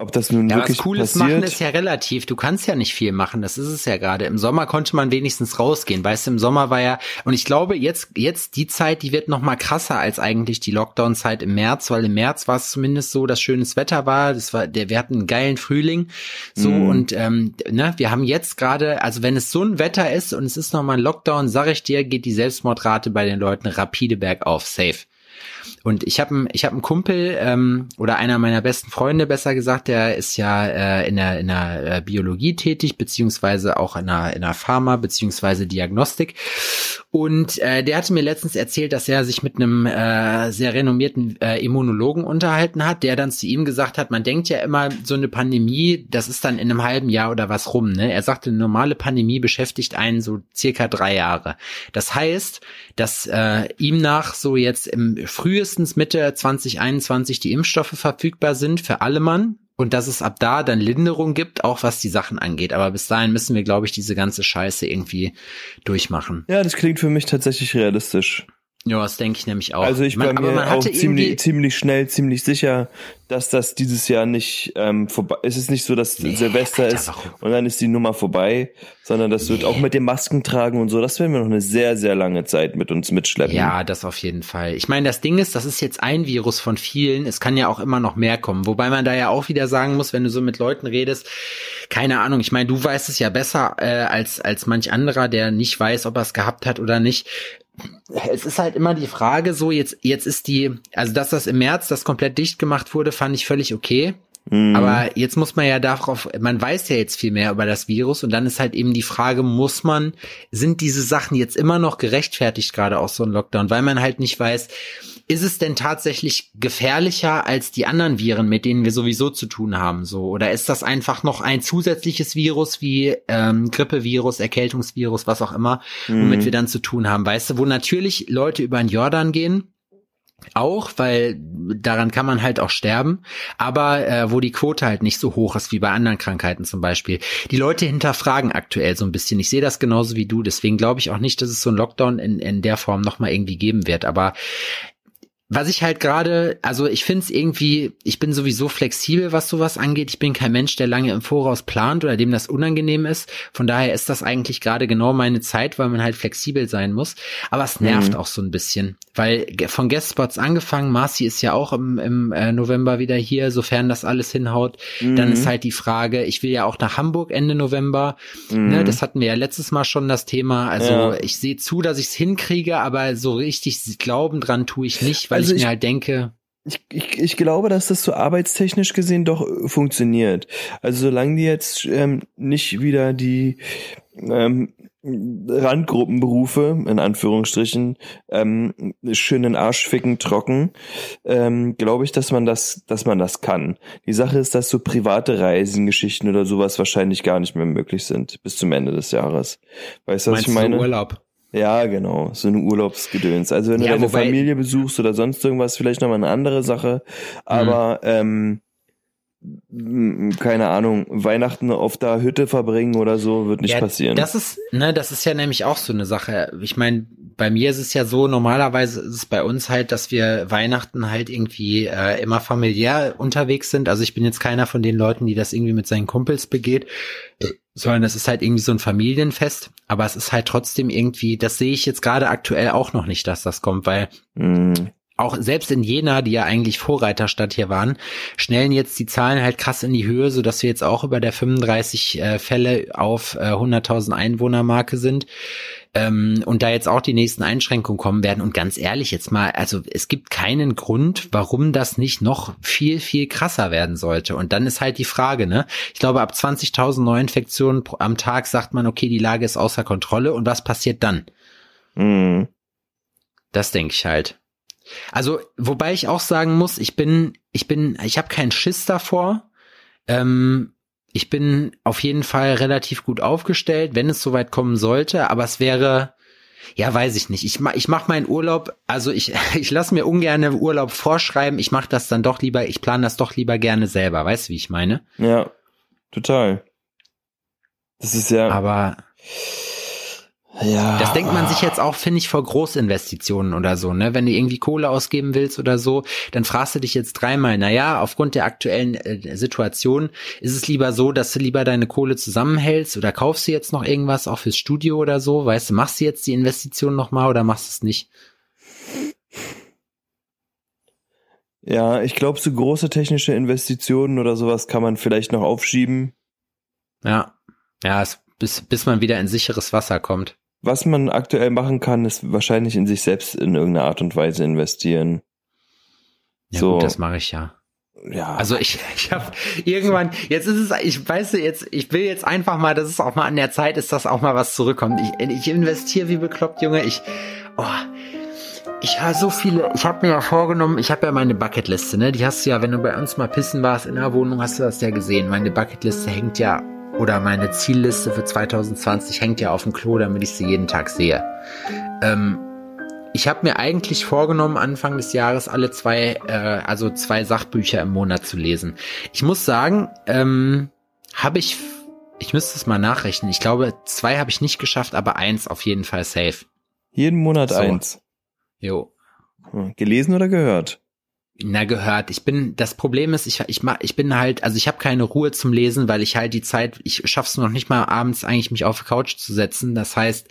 Ob das nun Ja, wirklich was Cooles passiert, machen ist ja relativ. Du kannst ja nicht viel machen. Das ist es ja gerade. Im Sommer konnte man wenigstens rausgehen. Weißt du, im Sommer war ja, und ich glaube, jetzt, jetzt die Zeit, die wird noch mal krasser als eigentlich die Lockdown-Zeit im März, weil im März war es zumindest so, dass schönes Wetter war. Das war, der, wir hatten einen geilen Frühling. So, Mhm. und, ähm, ne, wir haben jetzt gerade, also wenn es so ein Wetter ist und es ist noch mal ein Lockdown, sag ich dir, geht die Selbstmordrate bei den Leuten rapide bergauf. Safe. Und ich habe ich hab einen Kumpel ähm, oder einer meiner besten Freunde, besser gesagt, der ist ja äh, in der, in der äh, Biologie tätig, beziehungsweise auch in der, in der Pharma, beziehungsweise Diagnostik. Und äh, der hatte mir letztens erzählt, dass er sich mit einem äh, sehr renommierten äh, Immunologen unterhalten hat, der dann zu ihm gesagt hat, man denkt ja immer, so eine Pandemie, das ist dann in einem halben Jahr oder was rum. Ne? Er sagte, eine normale Pandemie beschäftigt einen so circa drei Jahre. Das heißt, dass äh, ihm nach so jetzt im frühestens Mitte 2021 die Impfstoffe verfügbar sind für alle Mann und dass es ab da dann Linderung gibt, auch was die Sachen angeht. Aber bis dahin müssen wir, glaube ich, diese ganze Scheiße irgendwie durchmachen. ja, das klingt für mich tatsächlich realistisch. Ja, das denke ich nämlich auch. Also ich Man- bin aber mir auch ziemlich, ziemlich schnell, ziemlich sicher, dass das dieses Jahr nicht ähm, vorbei. Es ist nicht so, dass Nee, Silvester Alter, ist warum? und dann ist die Nummer vorbei, sondern das wird auch mit dem Masken tragen und so. Das werden wir noch eine sehr, sehr lange Zeit mit uns mitschleppen. Ja, das auf jeden Fall. Ich meine, das Ding ist, das ist jetzt ein Virus von vielen. Es kann ja auch immer noch mehr kommen. Wobei man da ja auch wieder sagen muss, wenn du so mit Leuten redest, keine Ahnung. Ich meine, du weißt es ja besser äh, als als manch anderer, der nicht weiß, ob er es gehabt hat oder nicht. Es ist halt immer die Frage, so jetzt jetzt ist die, also dass das im März das komplett dicht gemacht wurde, fand ich völlig okay. Mhm. Aber jetzt muss man ja darauf, man weiß ja jetzt viel mehr über das Virus und dann ist halt eben die Frage, muss man, sind diese Sachen jetzt immer noch gerechtfertigt, gerade auch so ein Lockdown, weil man halt nicht weiß, ist es denn tatsächlich gefährlicher als die anderen Viren, mit denen wir sowieso zu tun haben, so? Oder ist das einfach noch ein zusätzliches Virus wie ähm, Grippevirus, Erkältungsvirus, was auch immer, womit Mhm. wir dann zu tun haben, weißt du, wo natürlich Leute über den Jordan gehen, auch, weil daran kann man halt auch sterben, aber äh, wo die Quote halt nicht so hoch ist wie bei anderen Krankheiten zum Beispiel. Die Leute hinterfragen aktuell so ein bisschen. Ich sehe das genauso wie du, deswegen glaube ich auch nicht, dass es so ein Lockdown in, in der Form nochmal irgendwie geben wird. Aber was ich halt gerade, also ich finde es irgendwie, ich bin sowieso flexibel, was sowas angeht. Ich bin kein Mensch, der lange im Voraus plant oder dem das unangenehm ist. Von daher ist das eigentlich gerade genau meine Zeit, weil man halt flexibel sein muss. Aber es nervt Mhm. auch so ein bisschen, weil von Guestspots angefangen, Marci ist ja auch im, im äh, November wieder hier, sofern das alles hinhaut. Dann Mhm. ist halt die Frage, ich will ja auch nach Hamburg Ende November. Mhm. Ne, das hatten wir ja letztes Mal schon das Thema. Also Ja. ich sehe zu, dass ich es hinkriege, aber so richtig glauben dran tue ich nicht, weil Also ich ich- mir halt denke, Ich, ich, ich glaube, dass das so arbeitstechnisch gesehen doch äh, funktioniert. Also solange die jetzt ähm, nicht wieder die ähm, Randgruppenberufe, in Anführungsstrichen, ähm, schön den Arsch ficken trocken, ähm, glaube ich, dass man das, dass man das kann. Die Sache ist, dass so private Reisengeschichten oder sowas wahrscheinlich gar nicht mehr möglich sind bis zum Ende des Jahres. Weißt du, was ich meine? Urlaub? Ja, genau, so eine Urlaubsgedöns. Also wenn Ja, du deine wobei- Familie besuchst oder sonst irgendwas, vielleicht nochmal eine andere Sache. Aber ähm, m- keine Ahnung, Weihnachten auf der Hütte verbringen oder so wird nicht ja, passieren. Das ist, ne, das ist ja nämlich auch so eine Sache. Ich meine, bei mir ist es ja so, normalerweise ist es bei uns halt, dass wir Weihnachten halt irgendwie äh, immer familiär unterwegs sind. Also ich bin jetzt keiner von den Leuten, die das irgendwie mit seinen Kumpels begeht, sondern das ist halt irgendwie so ein Familienfest. Aber es ist halt trotzdem irgendwie, das sehe ich jetzt gerade aktuell auch noch nicht, dass das kommt, weil Mm, auch selbst in Jena, die ja eigentlich Vorreiterstadt hier waren, schnellen jetzt die Zahlen halt krass in die Höhe, so dass wir jetzt auch über der 35 äh, Fälle auf äh, 100.000 Einwohner Marke sind. ähm, und da jetzt auch die nächsten Einschränkungen kommen werden. Und ganz ehrlich jetzt mal, also es gibt keinen Grund, warum das nicht noch viel, viel krasser werden sollte. Und dann ist halt die Frage, ne? Ich glaube, ab 20.000 Neuinfektionen am Tag sagt man, okay, die Lage ist außer Kontrolle. Und was passiert dann? Mhm. Das denke ich halt. Also, wobei ich auch sagen muss, ich bin, ich bin, ich habe keinen Schiss davor. Ähm, ich bin auf jeden Fall relativ gut aufgestellt, wenn es soweit kommen sollte, aber es wäre, ja, weiß ich nicht. Ich mach, ich mach meinen Urlaub, also ich, (laughs) ich lasse mir ungern Urlaub vorschreiben, ich mache das dann doch lieber, ich plane das doch lieber gerne selber, weißt du, wie ich meine? Ja, total. Das ist ja, Aber ja. Das denkt man sich jetzt auch, finde ich, vor Großinvestitionen oder so, ne? Wenn du irgendwie Kohle ausgeben willst oder so, dann fragst du dich jetzt dreimal, naja, aufgrund der aktuellen äh, Situation ist es lieber so, dass du lieber deine Kohle zusammenhältst oder kaufst du jetzt noch irgendwas auch fürs Studio oder so, weißt du, machst du jetzt die Investition nochmal oder machst du es nicht? Ja, ich glaube, so große technische Investitionen oder sowas kann man vielleicht noch aufschieben. Ja. Ja, es, bis, bis man wieder in sicheres Wasser kommt. Was man aktuell machen kann, ist wahrscheinlich in sich selbst in irgendeiner Art und Weise investieren. Ja, So. gut, das mache ich ja. Ja. Also ich, (laughs) ich habe irgendwann, jetzt ist es, ich weiß jetzt, ich will jetzt einfach mal, dass es auch mal an der Zeit ist, dass auch mal was zurückkommt. Ich, ich investiere wie bekloppt, Junge. Ich, oh, ich habe so viele, ich habe mir ja vorgenommen, ich habe ja meine Bucketliste, ne? Die hast du ja, wenn du bei uns mal pissen warst in der Wohnung, hast du das ja gesehen. Meine Bucketliste hängt ja, oder meine Zielliste für 2020 hängt ja auf dem Klo, damit ich sie jeden Tag sehe. Ähm, ich habe mir eigentlich vorgenommen, Anfang des Jahres alle zwei, äh, also zwei Sachbücher im Monat zu lesen. Ich muss sagen, ähm, habe ich, ich müsste es mal nachrechnen. Ich glaube, zwei habe ich nicht geschafft, aber eins auf jeden Fall safe. Jeden Monat So. eins. Jo. Gelesen oder gehört? Na gehört. Ich bin das Problem ist, ich ich mach, ich bin halt, also ich habe keine Ruhe zum Lesen, weil ich halt die Zeit, ich schaff's noch nicht mal abends eigentlich mich auf die Couch zu setzen. Das heißt,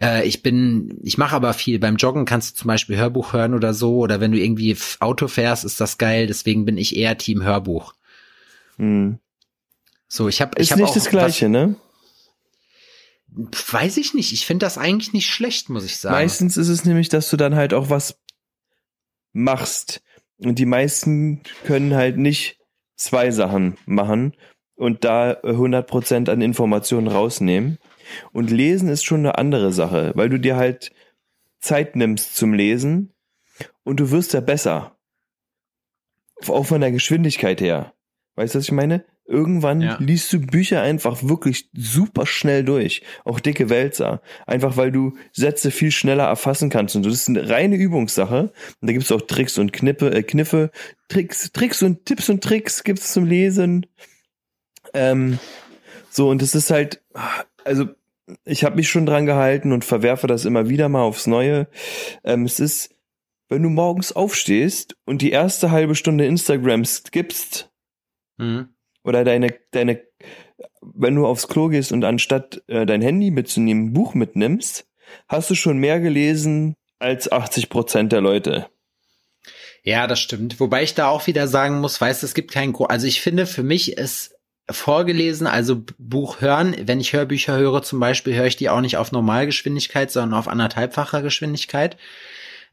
äh, ich bin, ich mache aber viel. Beim Joggen kannst du zum Beispiel Hörbuch hören oder so, oder wenn du irgendwie Auto fährst, ist das geil. Deswegen bin ich eher Team Hörbuch. Hm. So, ich habe, ich Ist habe nicht auch das Gleiche, ne? Was, weiß ich nicht. Ich finde das eigentlich nicht schlecht, muss ich sagen. Meistens ist es nämlich, dass du dann halt auch was machst. Und die meisten können halt nicht zwei Sachen machen und da 100% an Informationen rausnehmen. Und lesen ist schon eine andere Sache, weil du dir halt Zeit nimmst zum Lesen und du wirst ja besser. Auch von der Geschwindigkeit her. Weißt du, was ich meine? Irgendwann Ja. liest du Bücher einfach wirklich super schnell durch. Auch dicke Wälzer. Einfach weil du Sätze viel schneller erfassen kannst. Und das ist eine reine Übungssache. Und da gibt's auch Tricks und Knippe, äh, Kniffe, Tricks, Tricks und Tipps und Tricks gibt's zum Lesen. Ähm, so, und es ist halt, also ich habe mich schon dran gehalten und verwerfe das immer wieder mal aufs Neue. Ähm, es ist, wenn du morgens aufstehst und die erste halbe Stunde Instagram skippst, Mhm. Oder deine, deine, wenn du aufs Klo gehst und anstatt äh, dein Handy mitzunehmen, ein Buch mitnimmst, hast du schon mehr gelesen als 80 Prozent der Leute. Ja, das stimmt. Wobei ich da auch wieder sagen muss, weißt es gibt keinen Gro Also ich finde, für mich ist vorgelesen, also Buch hören, wenn ich Hörbücher höre zum Beispiel, höre ich die auch nicht auf Normalgeschwindigkeit, sondern auf anderthalbfacher Geschwindigkeit.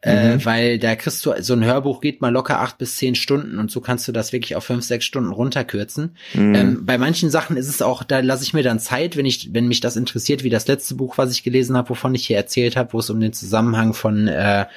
Äh, weil da kriegst du, so ein Hörbuch geht mal locker acht bis zehn Stunden und so kannst du das wirklich auf fünf, sechs Stunden runterkürzen. Mhm. Ähm, bei manchen Sachen ist es auch, da lasse ich mir dann Zeit, wenn ich, wenn mich das interessiert, wie das letzte Buch, was ich gelesen habe, wovon ich hier erzählt habe, wo es um den Zusammenhang von äh,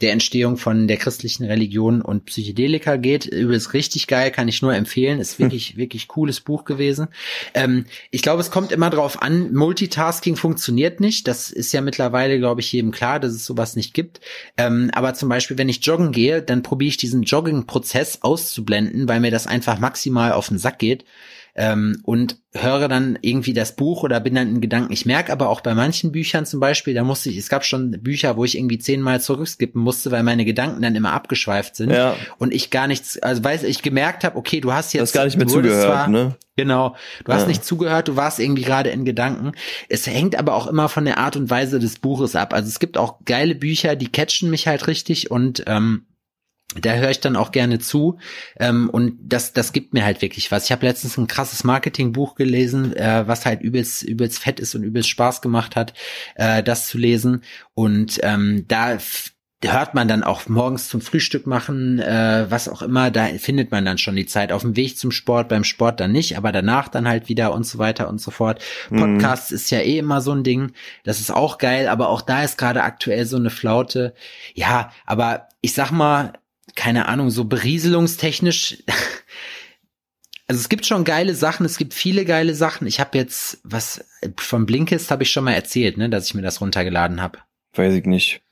der Entstehung von der christlichen Religion und Psychedelika geht. Übrigens richtig geil, kann ich nur empfehlen. Ist wirklich, wirklich cooles Buch gewesen. Ähm, ich glaube, es kommt immer drauf an, Multitasking funktioniert nicht. Das ist ja mittlerweile, glaube ich, jedem klar, dass es sowas nicht gibt. Ähm, aber zum Beispiel, wenn ich joggen gehe, dann probiere ich diesen Jogging-Prozess auszublenden, weil mir das einfach maximal auf den Sack geht. Ähm, und höre dann irgendwie das Buch oder bin dann in Gedanken. Ich merke aber auch bei manchen Büchern zum Beispiel, da musste ich, es gab schon Bücher, wo ich irgendwie zehnmal zurückskippen musste, weil meine Gedanken dann immer abgeschweift sind Ja. und ich gar nichts, also weiß ich gemerkt habe, okay, du hast jetzt hast gar nicht mehr zugehört, zwar- ne? Genau, du hast Ja. nicht zugehört, du warst irgendwie gerade in Gedanken. Es hängt aber auch immer von der Art und Weise des Buches ab. Also es gibt auch geile Bücher, die catchen mich halt richtig und ähm, da höre ich dann auch gerne zu ähm, und das das gibt mir halt wirklich was. Ich habe letztens ein krasses Marketingbuch gelesen, äh, was halt übelst übelst fett ist und übelst Spaß gemacht hat, äh, das zu lesen und ähm, da hört man dann auch morgens zum Frühstück machen, äh, was auch immer, da findet man dann schon die Zeit. Auf dem Weg zum Sport, beim Sport dann nicht, aber danach dann halt wieder und so weiter und so fort. Mhm. Podcasts ist ja eh immer so ein Ding, das ist auch geil, aber auch da ist gerade aktuell so eine Flaute. Ja, aber ich sag mal, keine Ahnung, so berieselungstechnisch. Also es gibt schon geile Sachen, es gibt viele geile Sachen. Ich habe jetzt was von Blinkist habe ich schon mal erzählt, ne, dass ich mir das runtergeladen habe. Weiß ich nicht.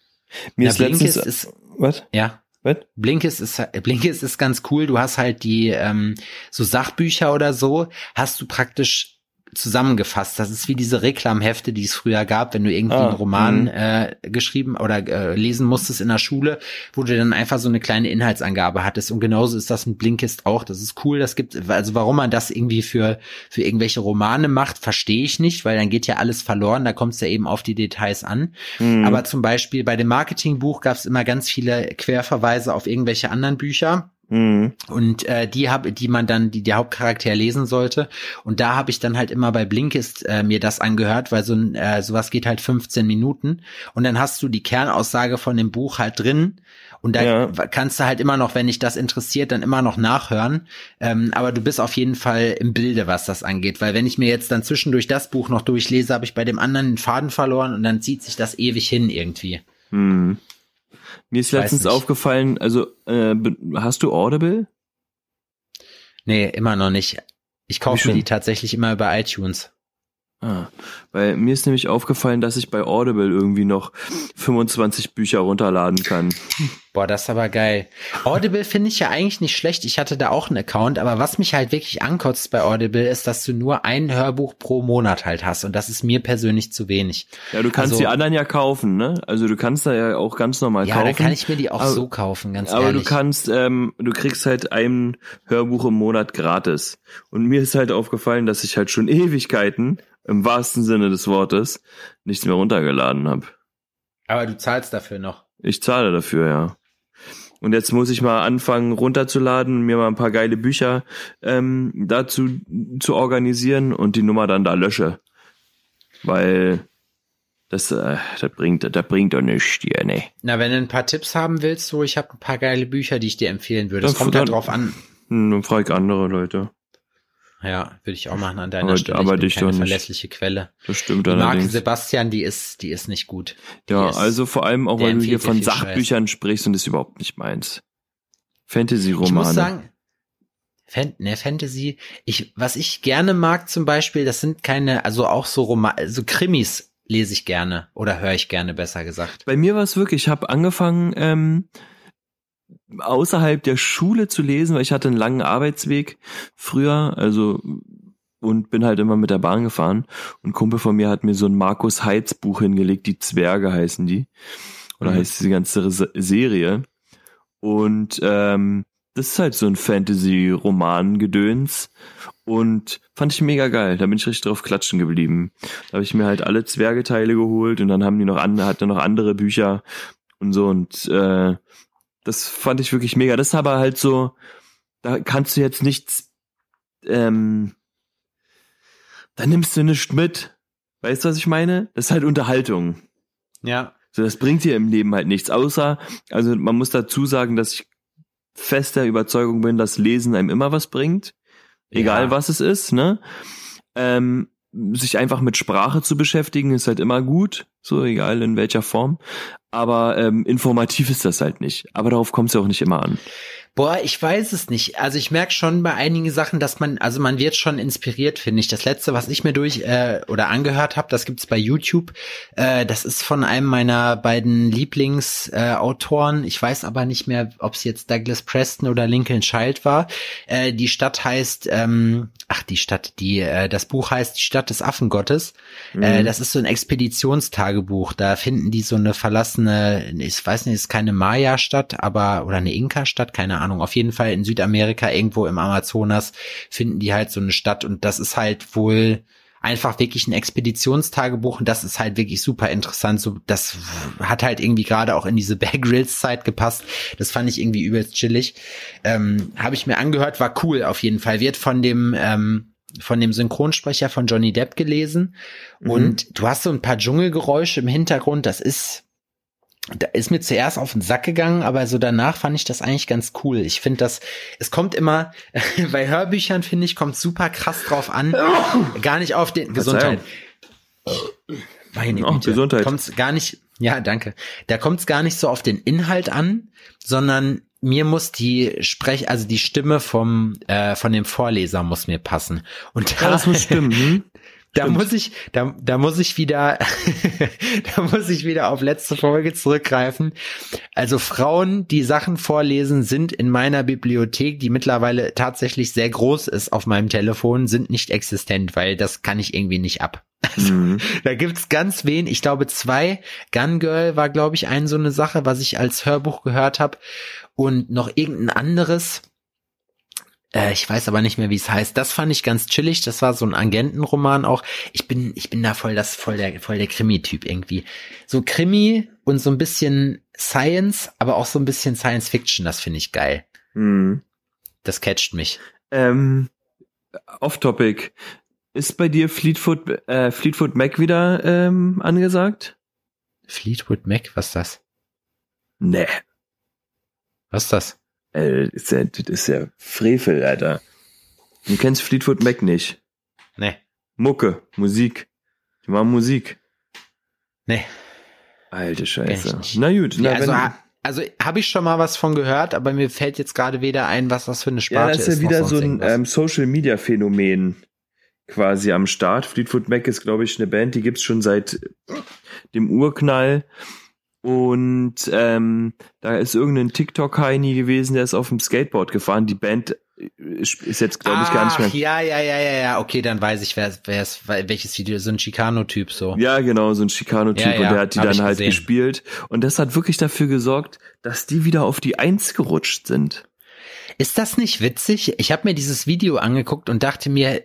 Mir ja, ist Blinkist letztens, ist, was? Ja. Was? Blinkist ist, Blinkist ist ganz cool. Du hast halt die, ähm, so Sachbücher oder so, hast du praktisch zusammengefasst. Das ist wie diese Reklamhefte, die es früher gab, wenn du irgendwie ah, einen Roman mhm. äh, geschrieben oder äh, lesen musstest in der Schule, wo du dann einfach so eine kleine Inhaltsangabe hattest. Und genauso ist das mit Blinkist auch. Das ist cool. Das gibt, also warum man das irgendwie für, für irgendwelche Romane macht, verstehe ich nicht, weil dann geht ja alles verloren. Da kommt es ja eben auf die Details an. Mhm. Aber zum Beispiel bei dem Marketingbuch gab es immer ganz viele Querverweise auf irgendwelche anderen Bücher. Mhm. Und äh, die habe, die man dann, die der Hauptcharakter lesen sollte. Und da habe ich dann halt immer bei Blinkist äh, mir das angehört, weil so ein äh, sowas geht halt 15 Minuten. Und dann hast du die Kernaussage von dem Buch halt drin. Und da ja. kannst du halt immer noch, wenn dich das interessiert, dann immer noch nachhören. Ähm, aber du bist auf jeden Fall im Bilde, was das angeht. Weil wenn ich mir jetzt dann zwischendurch das Buch noch durchlese, habe ich bei dem anderen den Faden verloren und dann zieht sich das ewig hin irgendwie. Mhm. Mir ist letztens aufgefallen, also äh, hast du Audible? Nee, immer noch nicht. Ich kaufe mir die tatsächlich immer über iTunes. Ah, weil mir ist nämlich aufgefallen, dass ich bei Audible irgendwie noch 25 Bücher runterladen kann. Boah, das ist aber geil. Audible finde ich ja eigentlich nicht schlecht. Ich hatte da auch einen Account, aber was mich halt wirklich ankotzt bei Audible ist, dass du nur ein Hörbuch pro Monat halt hast und das ist mir persönlich zu wenig. Ja, du kannst also, die anderen ja kaufen, ne? Also du kannst da ja auch ganz normal ja, kaufen. Ja, dann kann ich mir die auch aber, so kaufen, ganz aber ehrlich. Aber du kannst, ähm, du kriegst halt ein Hörbuch im Monat gratis. Und mir ist halt aufgefallen, dass ich halt schon Ewigkeiten im wahrsten Sinne des Wortes nichts mehr runtergeladen habe. Aber du zahlst dafür noch. Ich zahle dafür, ja. Und jetzt muss ich mal anfangen runterzuladen, mir mal ein paar geile Bücher ähm, dazu zu organisieren und die Nummer dann da lösche. Weil das, äh, das bringt, das bringt doch nichts dir, ne. Na, wenn du ein paar Tipps haben willst, so ich habe ein paar geile Bücher, die ich dir empfehlen würde. Das kommt halt drauf an. Dann frage ich andere Leute. Ja, würde ich auch machen an deiner aber, Stelle. Aber ich bin keine verlässliche Quelle. Das stimmt Die Marke Sebastian, die ist, die ist nicht gut. Die ja, also vor allem auch, weil du hier von Sachbüchern Scheiß. sprichst und das überhaupt nicht meins. Fantasy-Romane. Ich muss sagen, Fan, ne, Fantasy, ich, was ich gerne mag zum Beispiel, das sind keine, also auch so Roman, so Krimis lese ich gerne oder höre ich gerne, besser gesagt. Bei mir war es wirklich, ich habe angefangen, ähm, außerhalb der Schule zu lesen, weil ich hatte einen langen Arbeitsweg früher, also und bin halt immer mit der Bahn gefahren. Und ein Kumpel von mir hat mir so ein Markus Heitz Buch hingelegt, die Zwerge heißen die. Oder mhm. heißt diese ganze Serie. Und ähm, das ist halt so ein Fantasy-Roman-Gedöns. Und fand ich mega geil. Da bin ich richtig drauf klatschen geblieben. Da habe ich mir halt alle Zwergeteile geholt und dann haben die noch andere, hat noch andere Bücher und so. Und äh, das fand ich wirklich mega. Das ist aber halt so, da kannst du jetzt nichts, ähm, da nimmst du nichts mit. Weißt du, was ich meine? Das ist halt Unterhaltung. Ja. So, das bringt dir im Leben halt nichts, außer, also man muss dazu sagen, dass ich fester Überzeugung bin, dass Lesen einem immer was bringt. Egal ja. was es ist, ne? Ähm, sich einfach mit Sprache zu beschäftigen, ist halt immer gut, so egal in welcher Form. Aber ähm, informativ ist das halt nicht. Aber darauf kommt es ja auch nicht immer an. Boah, ich weiß es nicht. Also ich merke schon bei einigen Sachen, dass man, also man wird schon inspiriert, finde ich. Das letzte, was ich mir durch äh, oder angehört habe, das gibt's bei YouTube. Äh, das ist von einem meiner beiden Lieblingsautoren. Äh, ich weiß aber nicht mehr, ob es jetzt Douglas Preston oder Lincoln Child war. Äh, die Stadt heißt, ähm, ach die Stadt, die äh, das Buch heißt die Stadt des Affengottes. Mhm. Äh, das ist so ein Expeditionstagebuch. Da finden die so eine verlassene, ich weiß nicht, ist keine Maya-Stadt, aber oder eine Inka-Stadt, keine Ahnung Ahnung, auf jeden Fall in Südamerika, irgendwo im Amazonas, finden die halt so eine Stadt und das ist halt wohl einfach wirklich ein Expeditionstagebuch und das ist halt wirklich super interessant. So, das hat halt irgendwie gerade auch in diese (laughs) Bear Grylls Zeit gepasst. Das fand ich irgendwie übelst chillig. Ähm, Habe ich mir angehört, war cool auf jeden Fall. Wird von dem ähm, von dem Synchronsprecher von Johnny Depp gelesen Mhm. und du hast so ein paar Dschungelgeräusche im Hintergrund. Das ist da ist mir zuerst auf den Sack gegangen, aber so danach fand ich das eigentlich ganz cool. Ich finde das, es kommt immer, (laughs) bei Hörbüchern finde ich, kommt super krass drauf an, gar nicht auf den, Gesundheit. Meine Oh, Güte. Gesundheit. Kommt's gar nicht, ja, danke. Da kommt es gar nicht so auf den Inhalt an, sondern mir muss die Sprech, also die Stimme vom, äh, von dem Vorleser muss mir passen. Und da, Ja, das muss stimmen. (laughs) Hm? Da Stimmt. muss ich, da, da muss ich wieder, (laughs) da muss ich wieder auf letzte Folge zurückgreifen. Also Frauen, die Sachen vorlesen, sind in meiner Bibliothek, die mittlerweile tatsächlich sehr groß ist auf meinem Telefon, sind nicht existent, weil das kann ich irgendwie nicht ab. (laughs) Also, Mhm. Da gibt's ganz wen, ich glaube zwei. Gun Girl war, glaube ich, ein so eine Sache, was ich als Hörbuch gehört habe. Und noch irgendein anderes. Äh, ich weiß aber nicht mehr, wie es heißt. Das fand ich ganz chillig. Das war so ein Agentenroman auch. Ich bin, ich bin da voll das, voll der, voll der Krimi-Typ irgendwie. So Krimi und so ein bisschen Science, aber auch so ein bisschen Science Fiction. Das finde ich geil. Mhm. Das catcht mich. Ähm, Off-Topic. Ist bei dir Fleetwood, äh, Fleetwood Mac wieder ähm, angesagt? Fleetwood Mac, was ist das? Nee. Was ist das? Äh, ist ja, das ist ja Frevel, Alter. Du kennst Fleetwood Mac nicht. Nee. Mucke, Musik. Die machen Musik. Nee. Alte Scheiße. Na gut. Ja, na, also, wenn, ha- also habe ich schon mal was von gehört, aber mir fällt jetzt gerade weder ein, was das für eine ja, Sparte das ist ja wieder so ein ähm, Social Media Phänomen quasi am Start. Fleetwood Mac ist, glaube ich, eine Band, die gibt's schon seit dem Urknall. Und ähm, da ist irgendein TikTok-Heini gewesen, der ist auf dem Skateboard gefahren. Die Band äh, ist jetzt, glaube ich, gar nicht mehr. Ja, ja, ja, ja, ja. Okay, dann weiß ich, wer, wer ist, welches Video. So ein Chicano-Typ so. Ja, genau, so ein Chicano-Typ Ja, ja, und der hat die dann halt gesehen. gespielt. Und das hat wirklich dafür gesorgt, dass die wieder auf die Eins gerutscht sind. Ist das nicht witzig? Ich habe mir dieses Video angeguckt und dachte mir,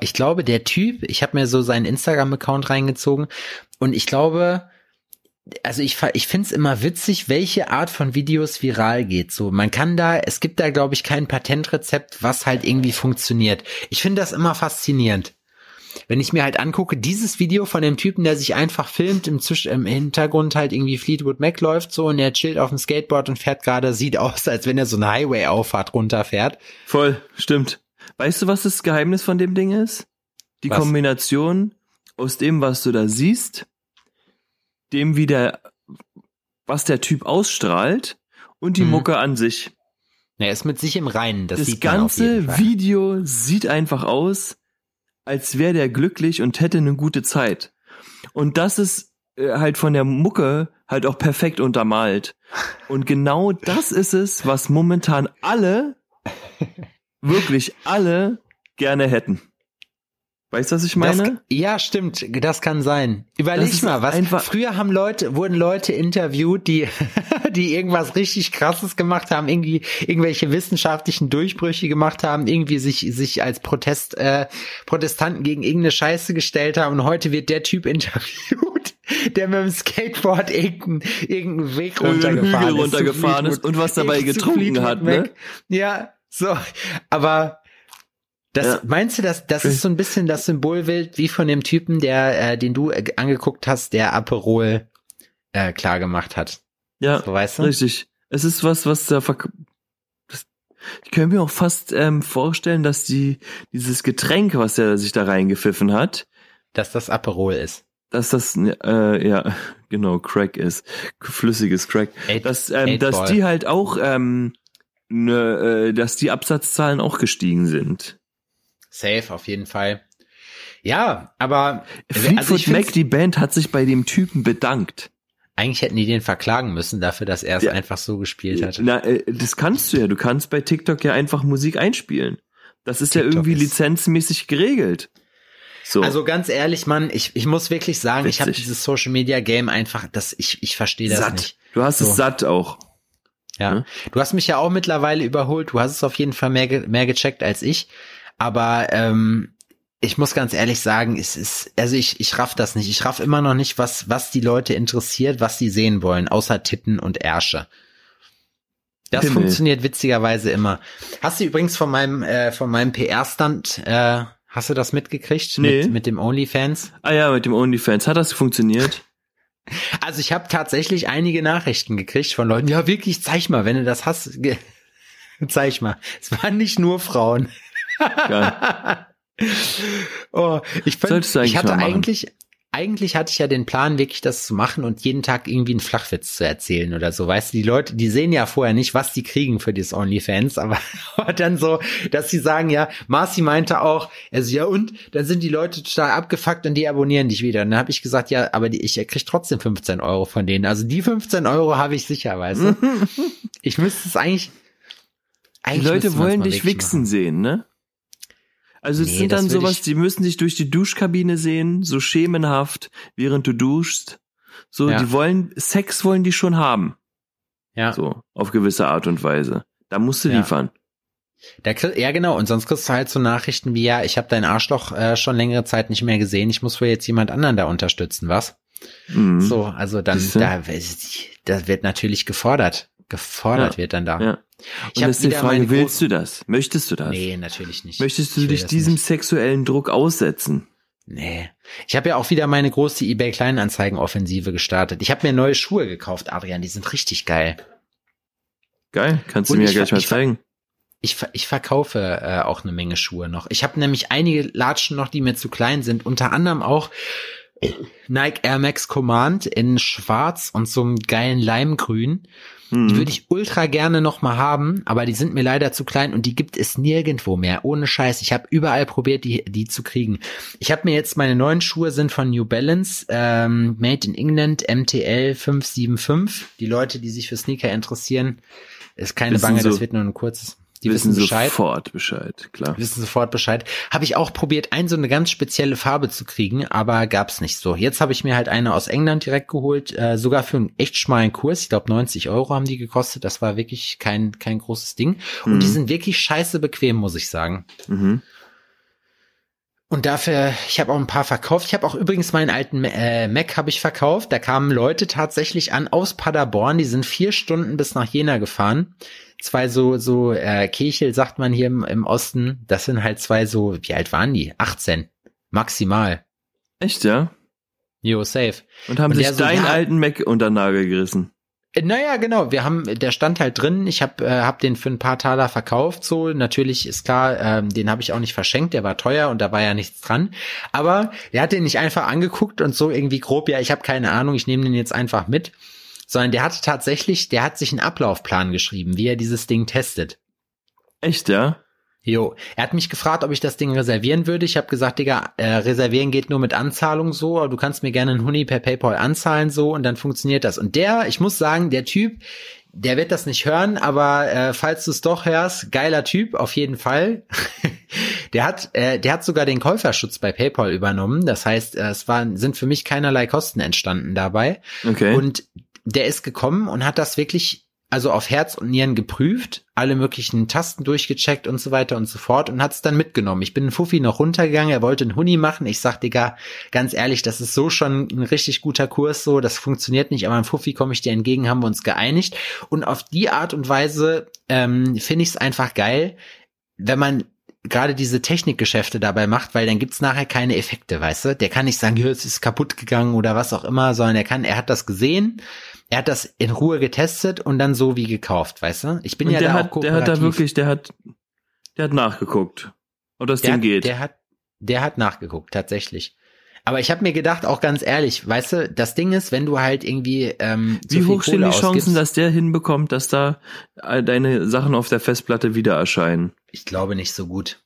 ich glaube, der Typ, ich habe mir so seinen Instagram-Account reingezogen und ich glaube, also ich, ich finde es immer witzig, welche Art von Videos viral geht. So, man kann da, es gibt da, glaube ich, kein Patentrezept, was halt irgendwie funktioniert. Ich finde das immer faszinierend. Wenn ich mir halt angucke, dieses Video von dem Typen, der sich einfach filmt, im, Zwisch im Hintergrund halt irgendwie Fleetwood Mac läuft so und er chillt auf dem Skateboard und fährt gerade, sieht aus, als wenn er so eine Highway-Auffahrt runterfährt. Voll, stimmt. Weißt du, was das Geheimnis von dem Ding ist? Die Was? Kombination aus dem, was du da siehst, dem, wie der, was der Typ ausstrahlt und die Mhm. Mucke an sich. Er ist mit sich im Reinen, das, Das, ganze. Video sieht einfach aus, als wäre der glücklich und hätte eine gute Zeit. Und das ist äh, halt von der Mucke halt auch perfekt untermalt. Und genau das ist es, was momentan alle, wirklich alle gerne hätten. Weißt du, was ich Das, meine? ja, stimmt, das kann sein. Überleg Das mal, was früher haben Leute, wurden Leute interviewt, die, (laughs) die irgendwas richtig krasses gemacht haben, irgendwie irgendwelche wissenschaftlichen Durchbrüche gemacht haben, irgendwie sich, sich als Protest, äh, Protestanten gegen irgendeine Scheiße gestellt haben und heute wird der Typ (laughs) interviewt, der mit dem Skateboard irgendeinen, irgendeinen Weg runtergefahren Hügel ist. runtergefahren ist und was dabei getrunken hat, ne? Ja, so, aber das, Ja. meinst du, das, das ist so ein bisschen das Symbolbild wie von dem Typen, der, äh, den du äh, angeguckt hast, der Aperol äh, klar gemacht hat. Ja, So, weißt du? richtig. Es ist was, was da verk das, Ich könnte mir auch fast ähm, vorstellen, dass die dieses Getränk, was er sich da reingepfiffen hat, Dass das Aperol ist. dass das äh, ja (laughs) genau Crack ist, flüssiges Crack, Eight- dass ähm, dass Ball. die halt auch ähm, ne, äh, dass die Absatzzahlen auch gestiegen sind. Safe, auf jeden Fall. Ja, aber Fleetwood also ich Mac, find's- die Band, hat sich bei dem Typen bedankt. eigentlich hätten die den verklagen müssen dafür, dass er es Ja. einfach so gespielt hat. Na, äh, das kannst du ja. Du kannst bei TikTok ja einfach Musik einspielen. Das ist ja TikTok irgendwie ist- lizenzmäßig geregelt. So. Also ganz ehrlich, Mann, ich, ich muss wirklich sagen, ich habe Witzig. dieses Social Media Game einfach, das ich ich verstehe das satt. nicht. Du hast So. es satt auch. Ja. Ne? Du hast mich ja auch mittlerweile überholt. Du hast es auf jeden Fall mehr, mehr gecheckt als ich. Aber ähm, ich muss ganz ehrlich sagen, es ist, also ich, ich raff das nicht. Ich raff immer noch nicht, was, was die Leute interessiert, was die sehen wollen, außer Titten und Ärsche. Das Himmel. funktioniert witzigerweise immer. Hast du übrigens von meinem, äh, von meinem PR-Stand, äh, hast du das mitgekriegt? Nee. Mit, mit dem OnlyFans? Ah ja, mit dem OnlyFans. Hat das funktioniert? Also ich habe tatsächlich einige Nachrichten gekriegt von Leuten, ja wirklich, zeig mal, wenn du das hast, (laughs) zeig mal. Es waren nicht nur Frauen. (laughs) Oh, ich, fand, ich hatte eigentlich, eigentlich hatte ich ja den Plan, wirklich das zu machen und jeden Tag irgendwie einen Flachwitz zu erzählen oder so. Weißt du, die Leute, die sehen ja vorher nicht, was die kriegen für das OnlyFans, aber, (laughs) aber dann so, dass sie sagen, ja, Marci meinte auch, also ja und, dann sind die Leute total abgefuckt und die abonnieren dich wieder. Und dann habe ich gesagt, ja, aber die, ich krieg trotzdem 15 Euro von denen. Also die 15 Euro habe ich sicher, weißt du. (laughs) ich müsste es eigentlich, Die eigentlich müsste Leute wollen dich wichsen machen. sehen, ne? Also es Nee, sind dann sowas, die müssen sich durch die Duschkabine sehen, so schemenhaft, während du duschst. So, Ja. die wollen, Sex wollen die schon haben. Ja. So, auf gewisse Art und Weise. Da musst du Ja. liefern. Krieg, ja, genau. Und sonst kriegst du halt so Nachrichten wie, ja, ich habe dein Arschloch äh, schon längere Zeit nicht mehr gesehen. Ich muss wohl jetzt jemand anderen da unterstützen, was? Mhm. So, also dann, da, da wird natürlich gefordert. Gefordert Ja. wird dann da. Ja. Ich Und das ist die Frage, willst du das? Möchtest du das? Nee, natürlich nicht. Möchtest du Ich dich diesem nicht. sexuellen Druck aussetzen? Nee. Ich habe ja auch wieder meine große eBay Kleinanzeigen-Offensive gestartet. Ich habe mir neue Schuhe gekauft, Adrian. Die sind richtig geil. Geil, kannst du Und mir ich ja gleich mal zeigen. Ich, ver- ich verkaufe äh, auch eine Menge Schuhe noch. Ich habe nämlich einige Latschen noch, die mir zu klein sind. Unter anderem auch Nike Air Max Command in schwarz und so einem geilen Leimgrün. Die Mhm. würde ich ultra gerne noch mal haben, aber die sind mir leider zu klein und die gibt es nirgendwo mehr. Ohne Scheiß. Ich habe überall probiert, die, die zu kriegen. Ich habe mir jetzt meine neuen Schuhe sind von New Balance, ähm, Made in England, MTL 575. Die Leute, die sich für Sneaker interessieren, ist keine Bange, so- das wird nur ein kurzes. Die wissen wissen Bescheid sofort Bescheid, klar. wissen sofort Bescheid. Habe ich auch probiert, ein so eine ganz spezielle Farbe zu kriegen, aber gab's nicht so. Jetzt habe ich mir halt eine aus England direkt geholt, äh, sogar für einen echt schmalen Kurs. Ich glaube 90 Euro haben die gekostet. Das war wirklich kein kein großes Ding. Und Mhm. die sind wirklich scheiße bequem, muss ich sagen. Mhm. Und dafür, ich habe auch ein paar verkauft. Ich habe auch übrigens meinen alten äh, Mac habe ich verkauft. Da kamen Leute tatsächlich an aus Paderborn. Die sind vier Stunden bis nach Jena gefahren. Zwei so so äh, Kechel sagt man hier im, im Osten. Das sind halt zwei so. Wie alt waren die? 18 maximal. Echt, ja? Jo, safe. Und haben Und sich der so, deinen ja. alten Mac unter den Nagel gerissen. Äh, Naja, genau. Wir haben, der stand halt drin. Ich habe äh, hab den für ein paar Taler verkauft. So, natürlich ist klar, ähm, den habe ich auch nicht verschenkt. Der war teuer und da war ja nichts dran. Aber der hat den nicht einfach angeguckt und so irgendwie grob. Ja, ich habe keine Ahnung. Ich nehme den jetzt einfach mit. Sondern der hatte tatsächlich, der hat sich einen Ablaufplan geschrieben, wie er dieses Ding testet. Echt, ja? Jo, er hat mich gefragt, ob ich das Ding reservieren würde. Ich habe gesagt, Digga, äh, reservieren geht nur mit Anzahlung so, aber du kannst mir gerne einen Huni per PayPal anzahlen so und dann funktioniert das. Und der, ich muss sagen, der Typ, der wird das nicht hören, aber äh, falls du es doch hörst, geiler Typ auf jeden Fall. (laughs) der hat, äh, der hat sogar den Käuferschutz bei PayPal übernommen. Das heißt, äh, es waren sind für mich keinerlei Kosten entstanden dabei. Okay. Und der ist gekommen und hat das wirklich also auf Herz und Nieren geprüft, alle möglichen Tasten durchgecheckt und so weiter und so fort und hat es dann mitgenommen. Ich bin in Fuffi noch runtergegangen, er wollte einen Huni machen. Ich sag, Digga, ganz ehrlich, das ist so schon ein richtig guter Kurs, so, das funktioniert nicht, aber im Fuffi komme ich dir entgegen, haben wir uns geeinigt. Und auf die Art und Weise ähm, finde ich es einfach geil, wenn man gerade diese Technikgeschäfte dabei macht, weil dann gibt's nachher keine Effekte, weißt du? Der kann nicht sagen, ja, es ist kaputt gegangen oder was auch immer, sondern er kann, er hat das gesehen, er hat das in Ruhe getestet und dann so wie gekauft, weißt du? Ich bin Und ja der da auch hat, der hat da wirklich, der hat, der hat nachgeguckt. Ob das der, Ding hat- geht. der hat, der hat nachgeguckt, tatsächlich. Aber ich habe mir gedacht, auch ganz ehrlich, weißt du, das Ding ist, wenn du halt irgendwie ähm, Wie viel hoch stehen die Chancen, ausgibst, dass der hinbekommt, dass da all deine Sachen auf der Festplatte wieder erscheinen? Ich glaube nicht so gut.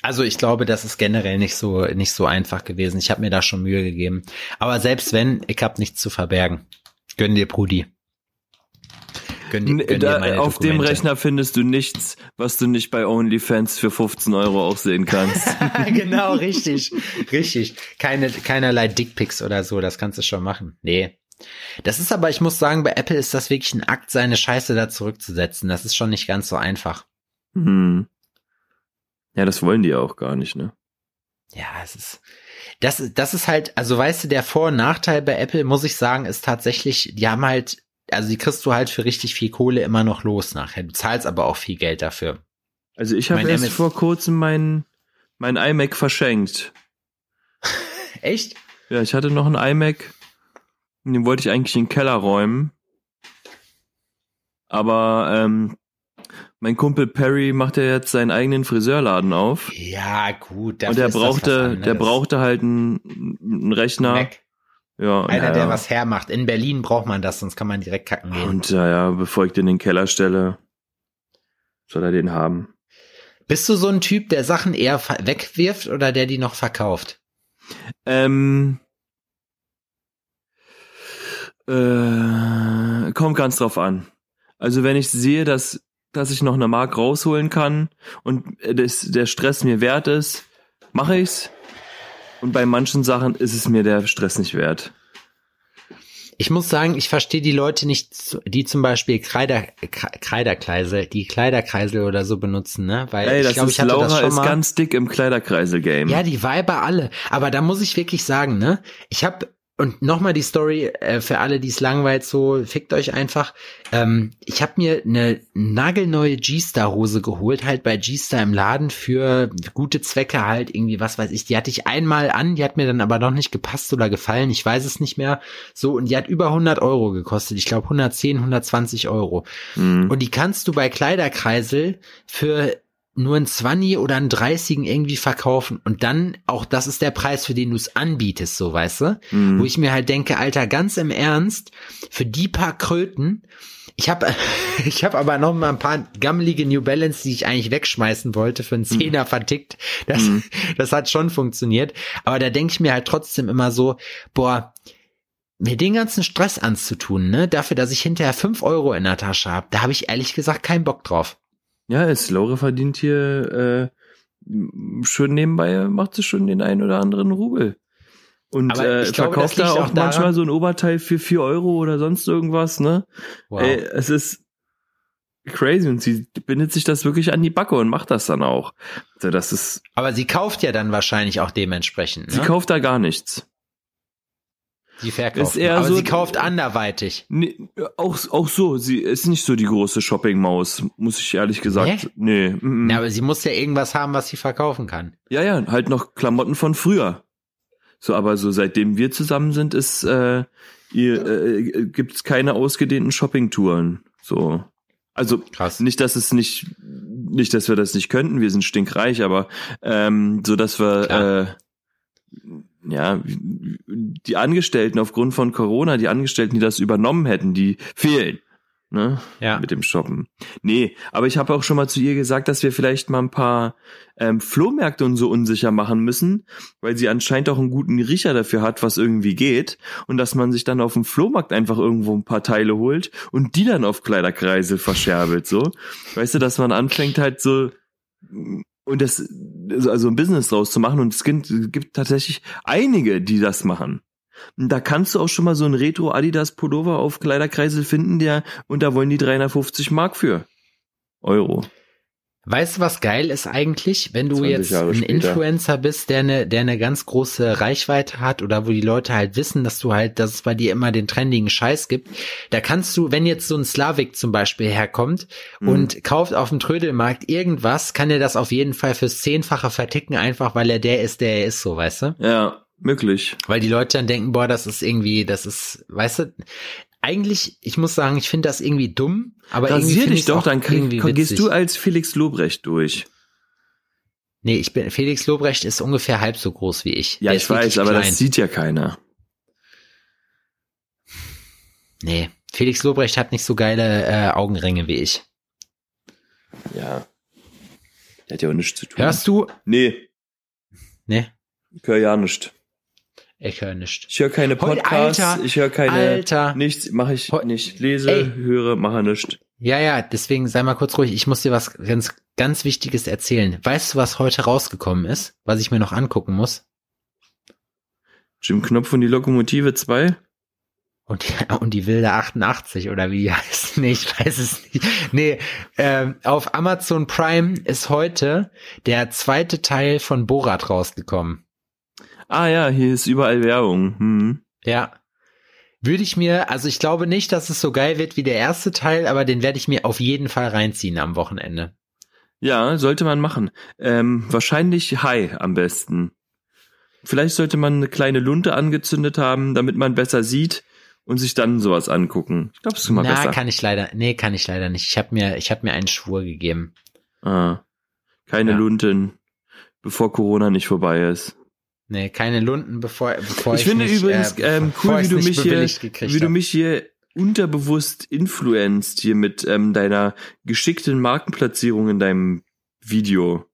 Also ich glaube, das ist generell nicht so nicht so einfach gewesen. Ich habe mir da schon Mühe gegeben. Aber selbst wenn, ich habe nichts zu verbergen. Gönn dir, Brudi. Gönn dir, gönn dir Da, auf dem. Rechner findest du nichts, was du nicht bei OnlyFans für 15 Euro auch sehen kannst. (laughs) genau, richtig. Richtig. Keine, keinerlei Dickpics oder so, das kannst du schon machen. Nee. Das ist aber, ich muss sagen, bei Apple ist das wirklich ein Akt, seine Scheiße da zurückzusetzen. Das ist schon nicht ganz so einfach. hm. Ja, das wollen die ja auch gar nicht, ne? Ja, es ist, das, das ist halt, also weißt du, der Vor- und Nachteil bei Apple, muss ich sagen, ist tatsächlich, die haben halt, also die kriegst du halt für richtig viel Kohle immer noch los nachher. Du zahlst aber auch viel Geld dafür. Also ich habe erst MS vor kurzem mein, mein iMac verschenkt. (laughs) Echt? Ja, ich hatte noch einen iMac. und Den wollte ich eigentlich in den Keller räumen. Aber ähm, mein Kumpel Perry macht ja jetzt seinen eigenen Friseurladen auf. Ja, gut. und der brauchte, der brauchte halt einen, einen Rechner. Mac. Ja, Einer, ja, der ja. was hermacht. In Berlin braucht man das, sonst kann man direkt kacken gehen. Und ja, bevor ich den in den Keller stelle, soll er den haben. Bist du so ein Typ, der Sachen eher wegwirft oder der die noch verkauft? Ähm, äh, kommt ganz drauf an. Also wenn ich sehe, dass, dass ich noch eine Mark rausholen kann und äh, das, der Stress mir wert ist, mache ich's. Und bei manchen Sachen ist es mir der Stress nicht wert. Ich muss sagen, ich verstehe die Leute nicht, die zum Beispiel Kreider, Kre- Kreiderkreisel, die Kleiderkreisel oder so benutzen, ne? Weil Ey, ich das glaube, ist ich hatte Laura das schon ist mal. ganz dick im Kleiderkreisel-Game. Ja, die Weiber alle. Aber da muss ich wirklich sagen, ne? Ich habe und nochmal die Story äh, für alle, die es langweilt, so fickt euch einfach. Ähm, ich habe mir eine nagelneue G-Star-Hose geholt, halt bei G-Star im Laden für gute Zwecke halt irgendwie, was weiß ich. Die hatte ich einmal an, die hat mir dann aber noch nicht gepasst oder gefallen, ich weiß es nicht mehr. So, und die hat über 100 Euro gekostet. Ich glaube 110, 120 Euro. Mhm. Und die kannst du bei Kleiderkreisel für nur ein 20 oder ein 30 irgendwie verkaufen und dann auch das ist der Preis, für den du es anbietest, so weißt du? Mhm. Wo ich mir halt denke, Alter, ganz im Ernst, für die paar Kröten, ich habe (laughs) ich hab aber noch mal ein paar gammelige New Balance, die ich eigentlich wegschmeißen wollte, für einen Zehner vertickt. Das, das hat schon funktioniert. Aber da denke ich mir halt trotzdem immer so, boah, mir den ganzen Stress anzutun, ne, dafür, dass ich hinterher fünf Euro in der Tasche habe, da habe ich ehrlich gesagt keinen Bock drauf. Ja, es Laura verdient hier äh, schön nebenbei, macht sie schon den einen oder anderen Rubel. Und Aber äh, ich glaube, verkauft da auch auch manchmal so ein Oberteil für vier Euro oder sonst irgendwas, ne? Wow. Ey, es ist crazy und sie bindet sich das wirklich an die Backe und macht das dann auch. Also das ist, Aber sie kauft ja dann wahrscheinlich auch dementsprechend. Ne? sie kauft da gar nichts. Sie verkauft. ist eher aber so- sie kauft anderweitig. Nee, auch, auch so, sie ist nicht so die große Shopping-Maus, muss ich ehrlich gesagt. Nee. mm, mm. Ja, aber sie muss ja irgendwas haben, was sie verkaufen kann. Ja, ja, halt noch Klamotten von früher. So, aber so seitdem wir zusammen sind, ist äh, ihr äh, gibt's keine ausgedehnten Shoppingtouren. So, also Krass. nicht, dass es nicht, nicht, dass wir das nicht könnten. Wir sind stinkreich, aber ähm, so, dass wir Klar. äh, ja die Angestellten aufgrund von Corona, die Angestellten, die das übernommen hätten, die fehlen. Ne? Ja. Mit dem Shoppen. Nee, aber ich habe auch schon mal zu ihr gesagt, dass wir vielleicht mal ein paar ähm, Flohmärkte und so unsicher machen müssen, weil sie anscheinend auch einen guten Riecher dafür hat, was irgendwie geht. Und dass man sich dann auf dem Flohmarkt einfach irgendwo ein paar Teile holt und die dann auf Kleiderkreise verscherbelt, so. Weißt du, dass man anfängt halt so und das also ein Business draus zu machen und es gibt, tatsächlich einige, die das machen. Da kannst du auch schon mal so einen Retro Adidas Pullover auf Kleiderkreisel finden, der und da wollen die 350 Mark für Euro. Weißt du, was geil ist eigentlich, wenn du 20 jetzt Jahre ein später. Influencer bist, der eine, der eine ganz große Reichweite hat oder wo die Leute halt wissen, dass du halt, dass es bei dir immer den trendigen Scheiß gibt. Da kannst du, wenn jetzt so ein Slavik zum Beispiel herkommt Mhm. und kauft auf dem Trödelmarkt irgendwas, kann er das auf jeden Fall fürs Zehnfache verticken, einfach weil er der ist, der er ist, so, weißt du? Ja, möglich. Weil die Leute dann denken, boah, das ist irgendwie, das ist, weißt du, eigentlich, ich muss sagen, ich finde das irgendwie dumm, aber Rasier dich doch, dann irgendwie gehst witzig. du als Felix Lobrecht durch. Nee, ich bin, Felix Lobrecht ist ungefähr halb so groß wie ich. Ja, Der ich weiß, aber klein. das sieht ja keiner. Nee, Felix Lobrecht hat nicht so geile äh, Augenringe wie ich. Ja. Der hat ja auch nichts zu tun. Hörst du? Nee, Nee, ich höre ja nichts. Ich höre nicht. Ich höre keine Podcasts, Alter, ich höre keine Alter. nichts, mache ich nicht. Lese, Ey. höre, mache nichts. Ja, ja, deswegen sei mal kurz ruhig. Ich muss dir was ganz, ganz Wichtiges erzählen. Weißt du, was heute rausgekommen ist, was ich mir noch angucken muss? Jim Knopf und die Lokomotive 2? Und die, (laughs) und die wilde 88 oder wie (laughs) heißt. Nee, ich weiß es nicht. Nee, ähm, auf Amazon Prime ist heute der zweite Teil von Borat rausgekommen. Ah ja, hier ist überall Werbung. Hm. Ja. Würde ich mir, also ich glaube nicht, dass es so geil wird wie der erste Teil, aber den werde ich mir auf jeden Fall reinziehen am Wochenende. Ja, sollte man machen. Ähm, wahrscheinlich High am besten. Vielleicht sollte man eine kleine Lunte angezündet haben, damit man besser sieht und sich dann sowas angucken. Ich glaube, es ist immer Na, besser. kann ich leider, nee, kann ich leider nicht. Ich habe mir, ich habe mir einen Schwur gegeben. ah, keine Ja. Lunten, bevor Corona nicht vorbei ist. Nee, keine Lunden, bevor, bevor ich, ich finde nicht, übrigens äh, ähm, cool, wie du mich hier, wie du mich hier unterbewusst influenzt hier mit ähm, deiner geschickten Markenplatzierung in deinem Video.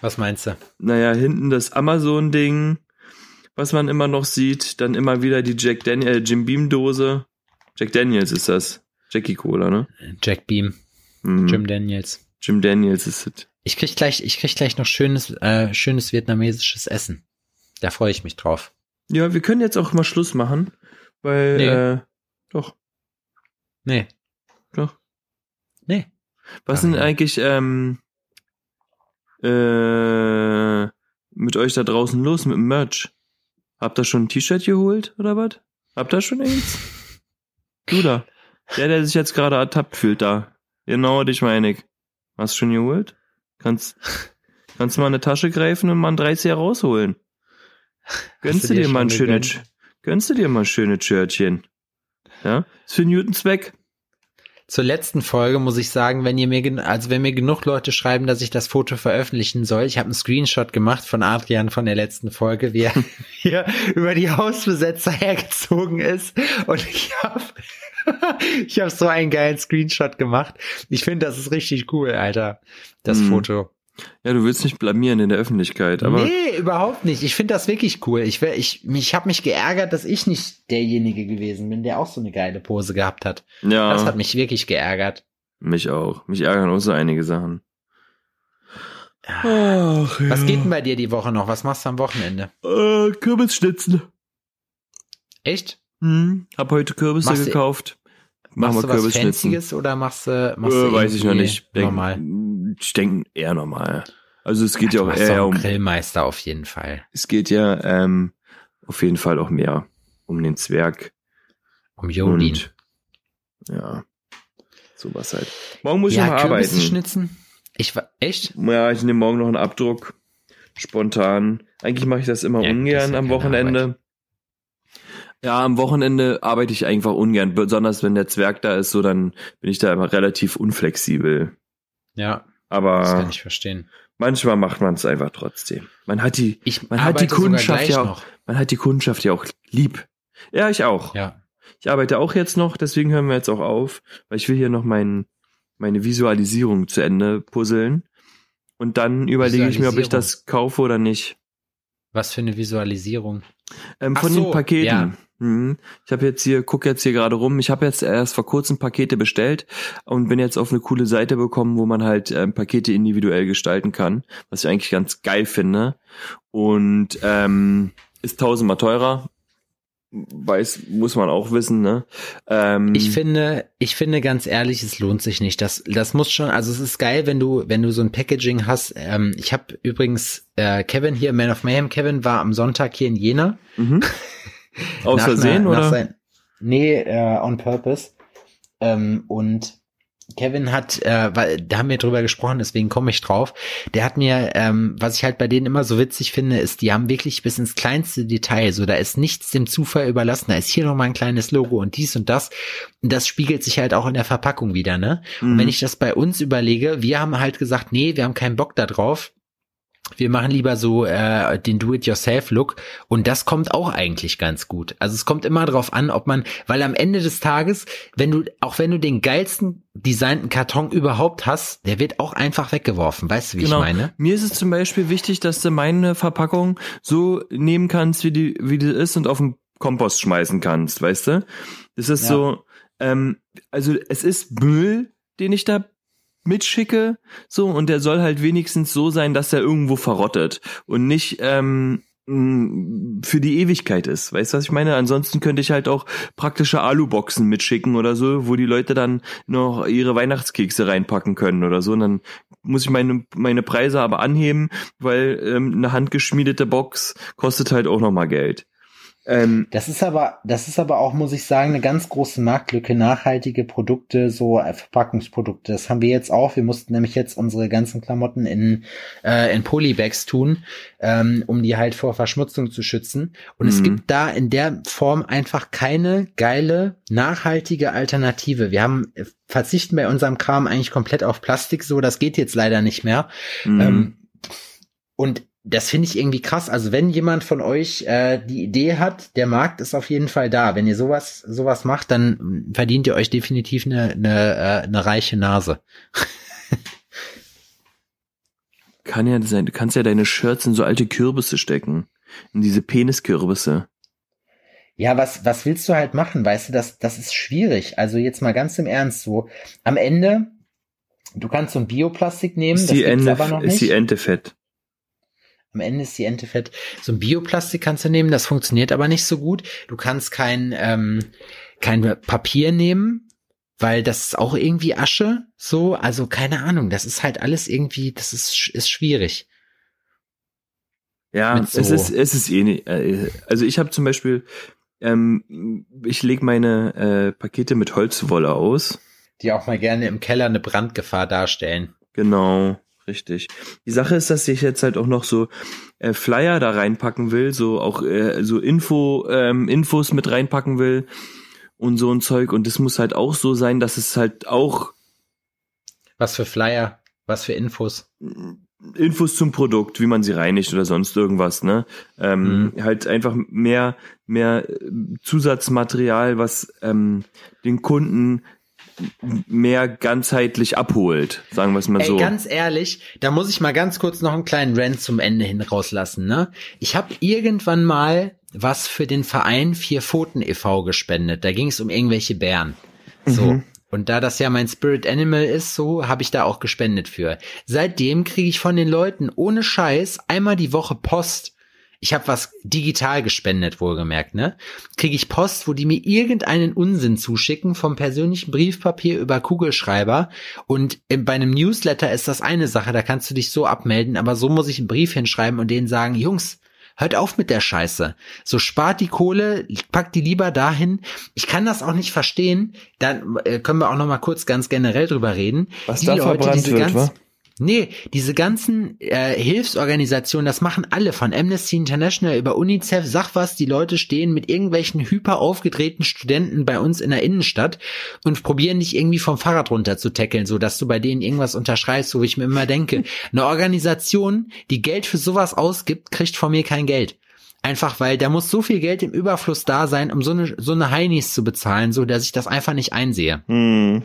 Was meinst du? Naja, hinten das Amazon-Ding, was man immer noch sieht, dann immer wieder die Jack Daniel, äh, Jim Beam Dose. Jack Daniels ist das. Jackie Cola, ne? Jack Beam, Mhm. Jim Daniels. Jim Daniels ist es. Ich krieg gleich, ich krieg gleich noch schönes, äh, schönes vietnamesisches Essen. Da freue ich mich drauf. Ja, wir können jetzt auch mal Schluss machen, weil Nee. äh, doch, Nee, doch. nee. Was sind eigentlich ähm, äh, mit euch da draußen los mit dem Merch? Habt ihr schon ein T-Shirt geholt oder was? Habt ihr schon eins? (laughs) Du da. Der, der sich jetzt gerade ertappt fühlt da. Genau, dich meine ich. Hast du schon geholt? Kannst, kannst du mal eine Tasche greifen und mal ein 30er rausholen. Gönnst du dir dir mal ein schönes, gönnst du dir mal ein schönes Shirtchen? Ja? Ist für Newton Zweck. Zur letzten Folge muss ich sagen, wenn ihr mir, also wenn mir genug Leute schreiben, dass ich das Foto veröffentlichen soll, ich habe einen Screenshot gemacht von Adrian von der letzten Folge, wie er (laughs) hier über die Hausbesetzer hergezogen ist und ich habe (laughs) ich habe so einen geilen Screenshot gemacht. Ich finde, das ist richtig cool, Alter, das Hm. Foto. Ja, du willst nicht blamieren in der Öffentlichkeit, aber nee, überhaupt nicht. Ich finde das wirklich cool. Ich, wär- ich, ich habe mich geärgert, dass ich nicht derjenige gewesen bin, der auch so eine geile Pose gehabt hat. ja. Das hat mich wirklich geärgert. Mich auch. Mich ärgern auch so einige Sachen. Ach, Was geht denn bei dir die Woche noch? Was machst du am Wochenende? Äh, Kürbisschnitzen. Echt? Hm, hab heute Kürbisse Machst du- gekauft. Machen Machst wir du was. Fancyes oder machst du, machst Äh, du weiß ich noch nicht. Denk, normal? Ich denke eher normal. Also es geht ja Du auch machst eher um, Grillmeister auf jeden Fall. es geht ja ähm, auf jeden Fall auch mehr um den Zwerg. Um Jodin. Und ja, sowas halt. Morgen muss ich Ja, noch Kürbisse arbeiten. schnitzen? Ich war, echt? Ja, ich nehme morgen noch einen Abdruck. Spontan. Eigentlich mache ich das immer Ja, das ungern ja am Wochenende. Ja, am Wochenende arbeite ich einfach ungern. Besonders wenn der Zwerg da ist, so dann bin ich da immer relativ unflexibel. Ja, das kann Aber ich verstehen. manchmal macht man es einfach trotzdem. Man hat die, Ich man hat die Kundschaft ja auch, noch. man hat die Kundschaft ja auch lieb. Ja, ich auch. Ja. Ich arbeite auch jetzt noch, deswegen hören wir jetzt auch auf, weil ich will hier noch mein, meine Visualisierung zu Ende puzzeln. Und dann überlege ich mir, ob ich das kaufe oder nicht. Was für eine Visualisierung. Ähm, von so, den Paketen. ja. Mhm. Ich habe jetzt hier, guck jetzt hier gerade rum. Ich habe jetzt erst vor kurzem Pakete bestellt und bin jetzt auf eine coole Seite bekommen, wo man halt ähm, Pakete individuell gestalten kann, was ich eigentlich ganz geil finde. Und ähm, ist tausendmal teurer. Weiß, muss man auch wissen, ne? Ähm, Ich finde, ich finde ganz ehrlich, es lohnt sich nicht. Das, das muss schon, also es ist geil, wenn du, wenn du so ein Packaging hast. Ähm, ich habe übrigens äh, Kevin hier, Man of Mayhem, Kevin war am Sonntag hier in Jena. mhm. (laughs) Aus Versehen oder? Sein, nee, äh, on purpose. Ähm, und Kevin hat, äh, weil da haben wir drüber gesprochen, deswegen komme ich drauf. Der hat mir, ähm, was ich halt bei denen immer so witzig finde, ist, die haben wirklich bis ins kleinste Detail, so da ist nichts dem Zufall überlassen. Da ist hier noch mal ein kleines Logo und dies und das. Und das spiegelt sich halt auch in der Verpackung wieder, ne? Und Mhm. wenn ich das bei uns überlege, wir haben halt gesagt, nee, wir haben keinen Bock da drauf. Wir machen lieber so äh, den Do-it-yourself-Look und das kommt auch eigentlich ganz gut. Also es kommt immer drauf an, ob man, weil am Ende des Tages, wenn du, auch wenn du den geilsten designten Karton überhaupt hast, der wird auch einfach weggeworfen. Weißt du, wie Genau. ich meine? Mir ist es zum Beispiel wichtig, dass du meine Verpackung so nehmen kannst, wie die, wie die ist und auf den Kompost schmeißen kannst, weißt du? Das ist Ja. so, ähm, also es ist Müll, den ich da mitschicke, so, und der soll halt wenigstens so sein, dass er irgendwo verrottet und nicht, ähm, für die Ewigkeit ist. Weißt du, was ich meine? Ansonsten könnte ich halt auch praktische Aluboxen mitschicken oder so, wo die Leute dann noch ihre Weihnachtskekse reinpacken können oder so. Und dann muss ich meine, meine Preise aber anheben, weil ähm, eine handgeschmiedete Box kostet halt auch nochmal Geld. Ähm, das ist aber, das ist aber auch, muss ich sagen, eine ganz große Marktlücke, nachhaltige Produkte, so äh, Verpackungsprodukte. Das haben wir jetzt auch. Wir mussten nämlich jetzt unsere ganzen Klamotten in, äh, in Polybags tun, ähm, um die halt vor Verschmutzung zu schützen. Und mhm. es gibt da in der Form einfach keine geile, nachhaltige Alternative. Wir haben äh, verzichten bei unserem Kram eigentlich komplett auf Plastik, so, das geht jetzt leider nicht mehr. Mhm. Ähm, und das finde ich irgendwie krass. Also wenn jemand von euch äh, die Idee hat, der Markt ist auf jeden Fall da. Wenn ihr sowas sowas macht, dann verdient ihr euch definitiv eine eine, eine reiche Nase. Kann ja sein. Du kannst ja deine Shirts in so alte Kürbisse stecken, in diese Peniskürbisse. Ja, was was willst du halt machen? Weißt du, das das ist schwierig. Also jetzt mal ganz im Ernst so. Am Ende Du kannst so ein Bioplastik nehmen, ist die das Ende, aber noch nicht. Ist die Ente fett? Am Ende ist die Ente fett. So ein Bioplastik kannst du nehmen, das funktioniert aber nicht so gut. Du kannst kein, ähm, kein Papier nehmen, weil das ist auch irgendwie Asche. So, also keine Ahnung. Das ist halt alles irgendwie, das ist, ist schwierig. Ja, so es ist, es ist eh nicht. Äh, also ich habe zum Beispiel, ähm, ich lege meine äh, Pakete mit Holzwolle aus. Die auch mal gerne im Keller eine Brandgefahr darstellen. Genau. Richtig. Die Sache ist, dass ich jetzt halt auch noch so äh, Flyer da reinpacken will, so auch äh, so Info, ähm, Infos mit reinpacken will und so ein Zeug. Und das muss halt auch so sein, dass es halt auch. Was für Flyer? Was für Infos? Infos zum Produkt, wie man sie reinigt oder sonst irgendwas, ne? Ähm, mhm. Halt einfach mehr, mehr Zusatzmaterial, was ähm, den Kunden mehr ganzheitlich abholt, sagen wir es mal Ey, so. Ganz ehrlich, da muss ich mal ganz kurz noch einen kleinen Rant zum Ende hin rauslassen. Ne? Ich habe irgendwann mal was für den Verein Vier Pfoten e.V. gespendet. Da ging es um irgendwelche Bären. So. Mhm. Und da das ja mein Spirit Animal ist, so habe ich da auch gespendet für. Seitdem kriege ich von den Leuten ohne Scheiß einmal die Woche Post ich habe was digital gespendet, wohlgemerkt, ne? Kriege ich Post, wo die mir irgendeinen Unsinn zuschicken, vom persönlichen Briefpapier über Kugelschreiber. Und bei einem Newsletter ist das eine Sache, da kannst du dich so abmelden, aber so muss ich einen Brief hinschreiben und denen sagen, Jungs, hört auf mit der Scheiße. So spart die Kohle, packt die lieber dahin. Ich kann das auch nicht verstehen. Dann äh, können wir auch noch mal kurz ganz generell drüber reden. Was die da Leute, verbrannt wird, ganz, wa? Nee, diese ganzen äh, Hilfsorganisationen, das machen alle von Amnesty International über UNICEF, sag was, die Leute stehen mit irgendwelchen hyper aufgedrehten Studenten bei uns in der Innenstadt und probieren dich irgendwie vom Fahrrad runter zu tackeln, so dass du bei denen irgendwas unterschreibst, so wie ich mir immer denke. (laughs) Eine Organisation, die Geld für sowas ausgibt, kriegt von mir kein Geld. Einfach weil da muss so viel Geld im Überfluss da sein, um so eine, so eine Heinis zu bezahlen, so dass ich das einfach nicht einsehe. Hm.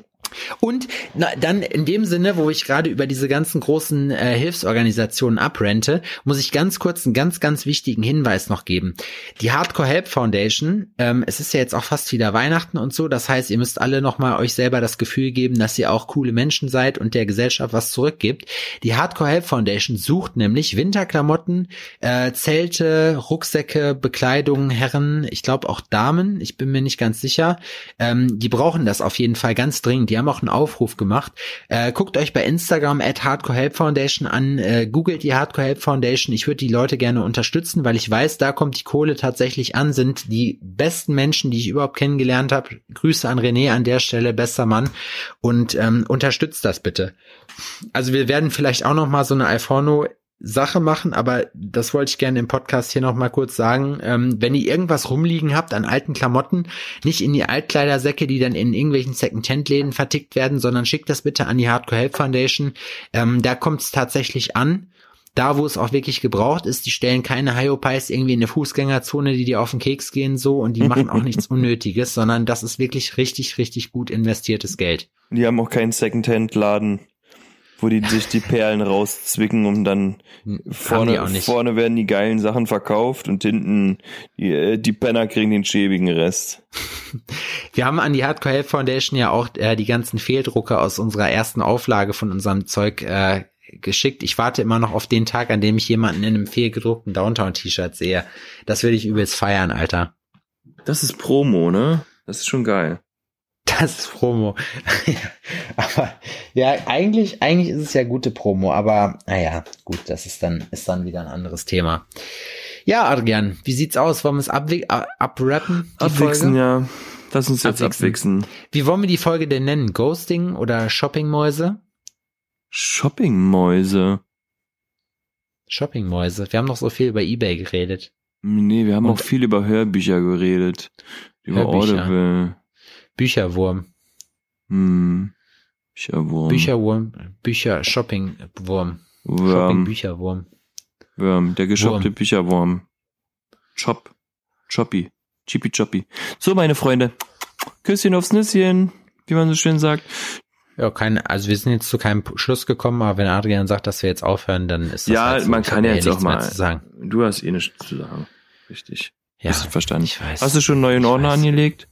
Und na, dann in dem Sinne, wo ich gerade über diese ganzen großen äh, Hilfsorganisationen abrente, muss ich ganz kurz einen ganz, ganz wichtigen Hinweis noch geben. Die Hardcore Help Foundation, ähm, es ist ja jetzt auch fast wieder Weihnachten und so, das heißt, ihr müsst alle nochmal euch selber das Gefühl geben, dass ihr auch coole Menschen seid und der Gesellschaft was zurückgibt. Die Hardcore Help Foundation sucht nämlich Winterklamotten, äh, Zelte, Rucksäcke, Bekleidung, Herren, ich glaube auch Damen, ich bin mir nicht ganz sicher. Ähm, die brauchen das auf jeden Fall ganz dringend. Die haben auch einen Aufruf gemacht. Äh, guckt euch bei Instagram at Hardcore Help Foundation an, äh, googelt die Hardcore Help Foundation. Ich würde die Leute gerne unterstützen, weil ich weiß, da kommt die Kohle tatsächlich an, sind die besten Menschen, die ich überhaupt kennengelernt habe. Grüße an René an der Stelle, bester Mann. Und ähm, unterstützt das bitte. Also wir werden vielleicht auch noch mal so eine Alforno Sache machen, aber das wollte ich gerne im Podcast hier noch mal kurz sagen. Ähm, wenn ihr irgendwas rumliegen habt an alten Klamotten, nicht in die Altkleidersäcke, die dann in irgendwelchen Second-Hand-Läden vertickt werden, sondern schickt das bitte an die Hardcore Help Foundation. Ähm, da kommt es tatsächlich an. Da, wo es auch wirklich gebraucht ist, die stellen keine Hyopies irgendwie in eine Fußgängerzone, die dir auf den Keks gehen so und die machen auch (laughs) nichts Unnötiges, sondern das ist wirklich richtig, richtig gut investiertes Geld. Die haben auch keinen Second-Hand-Laden wo die sich die Perlen rauszwicken und dann hm, vorne, vorne werden die geilen Sachen verkauft und hinten die, äh, die Penner kriegen den schäbigen Rest. (laughs) Wir haben an die Hardcore Health Foundation ja auch äh, die ganzen Fehldrucke aus unserer ersten Auflage von unserem Zeug äh, geschickt. Ich warte immer noch auf den Tag, an dem ich jemanden in einem fehlgedruckten Downtown-T-Shirt sehe. Das will ich übelst feiern, Alter. Das ist Promo, ne? Das ist schon geil. Das ist Promo. (laughs) aber ja, eigentlich, eigentlich ist es ja gute Promo, aber naja, gut, das ist dann, ist dann wieder ein anderes Thema. Ja, Adrian, wie sieht's aus? Wollen wir es abwi- abrappen? Abwichsen, Folge? ja. Lass uns jetzt Abwichsen. abwichsen. Wie wollen wir die Folge denn nennen? Ghosting oder Shoppingmäuse? Shoppingmäuse. Shoppingmäuse. Wir haben noch so viel über Ebay geredet. Nee, wir haben Und- auch viel über Hörbücher geredet. Über. Audible. Bücherwurm. Hm. Bücherwurm. Bücherwurm. Bücher, Shoppingwurm. Wurm. Shopping-Bücherwurm. Wurm. Der geschoppte Wurm. Bücherwurm. Chop. Choppy. Chippy Choppy. So, meine Freunde. Küsschen aufs Nüsschen. Wie man so schön sagt. Ja, kein, also wir sind jetzt zu keinem Schluss gekommen, aber wenn Adrian sagt, dass wir jetzt aufhören, dann ist das Ja, halt so. man Ich kann ja jetzt auch mal-. Du hast eh nichts zu sagen. Richtig. Ja, Hast du verstanden? ich weiß. Hast du schon neue Ich Ordner weiß. angelegt?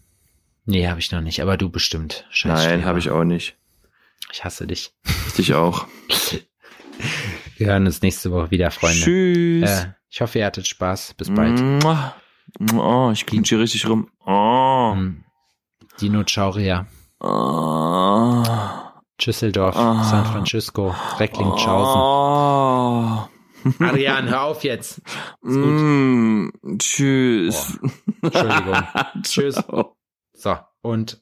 Nee, habe ich noch nicht, aber du bestimmt. Scheiß Nein, habe ich auch nicht. Ich hasse dich. Ich dich auch. (laughs) Wir hören uns nächste Woche wieder, Freunde. Tschüss. Äh, ich hoffe, ihr hattet Spaß. Bis bald. Oh, ich klinge hier richtig rum. Oh. Mm. Dinosaurier. Oh. Düsseldorf, Ah. San Francisco, Recklinghausen. Oh. Adrian, hör auf jetzt. Mm. Tschüss. Entschuldigung. (laughs) Tschüss. So, und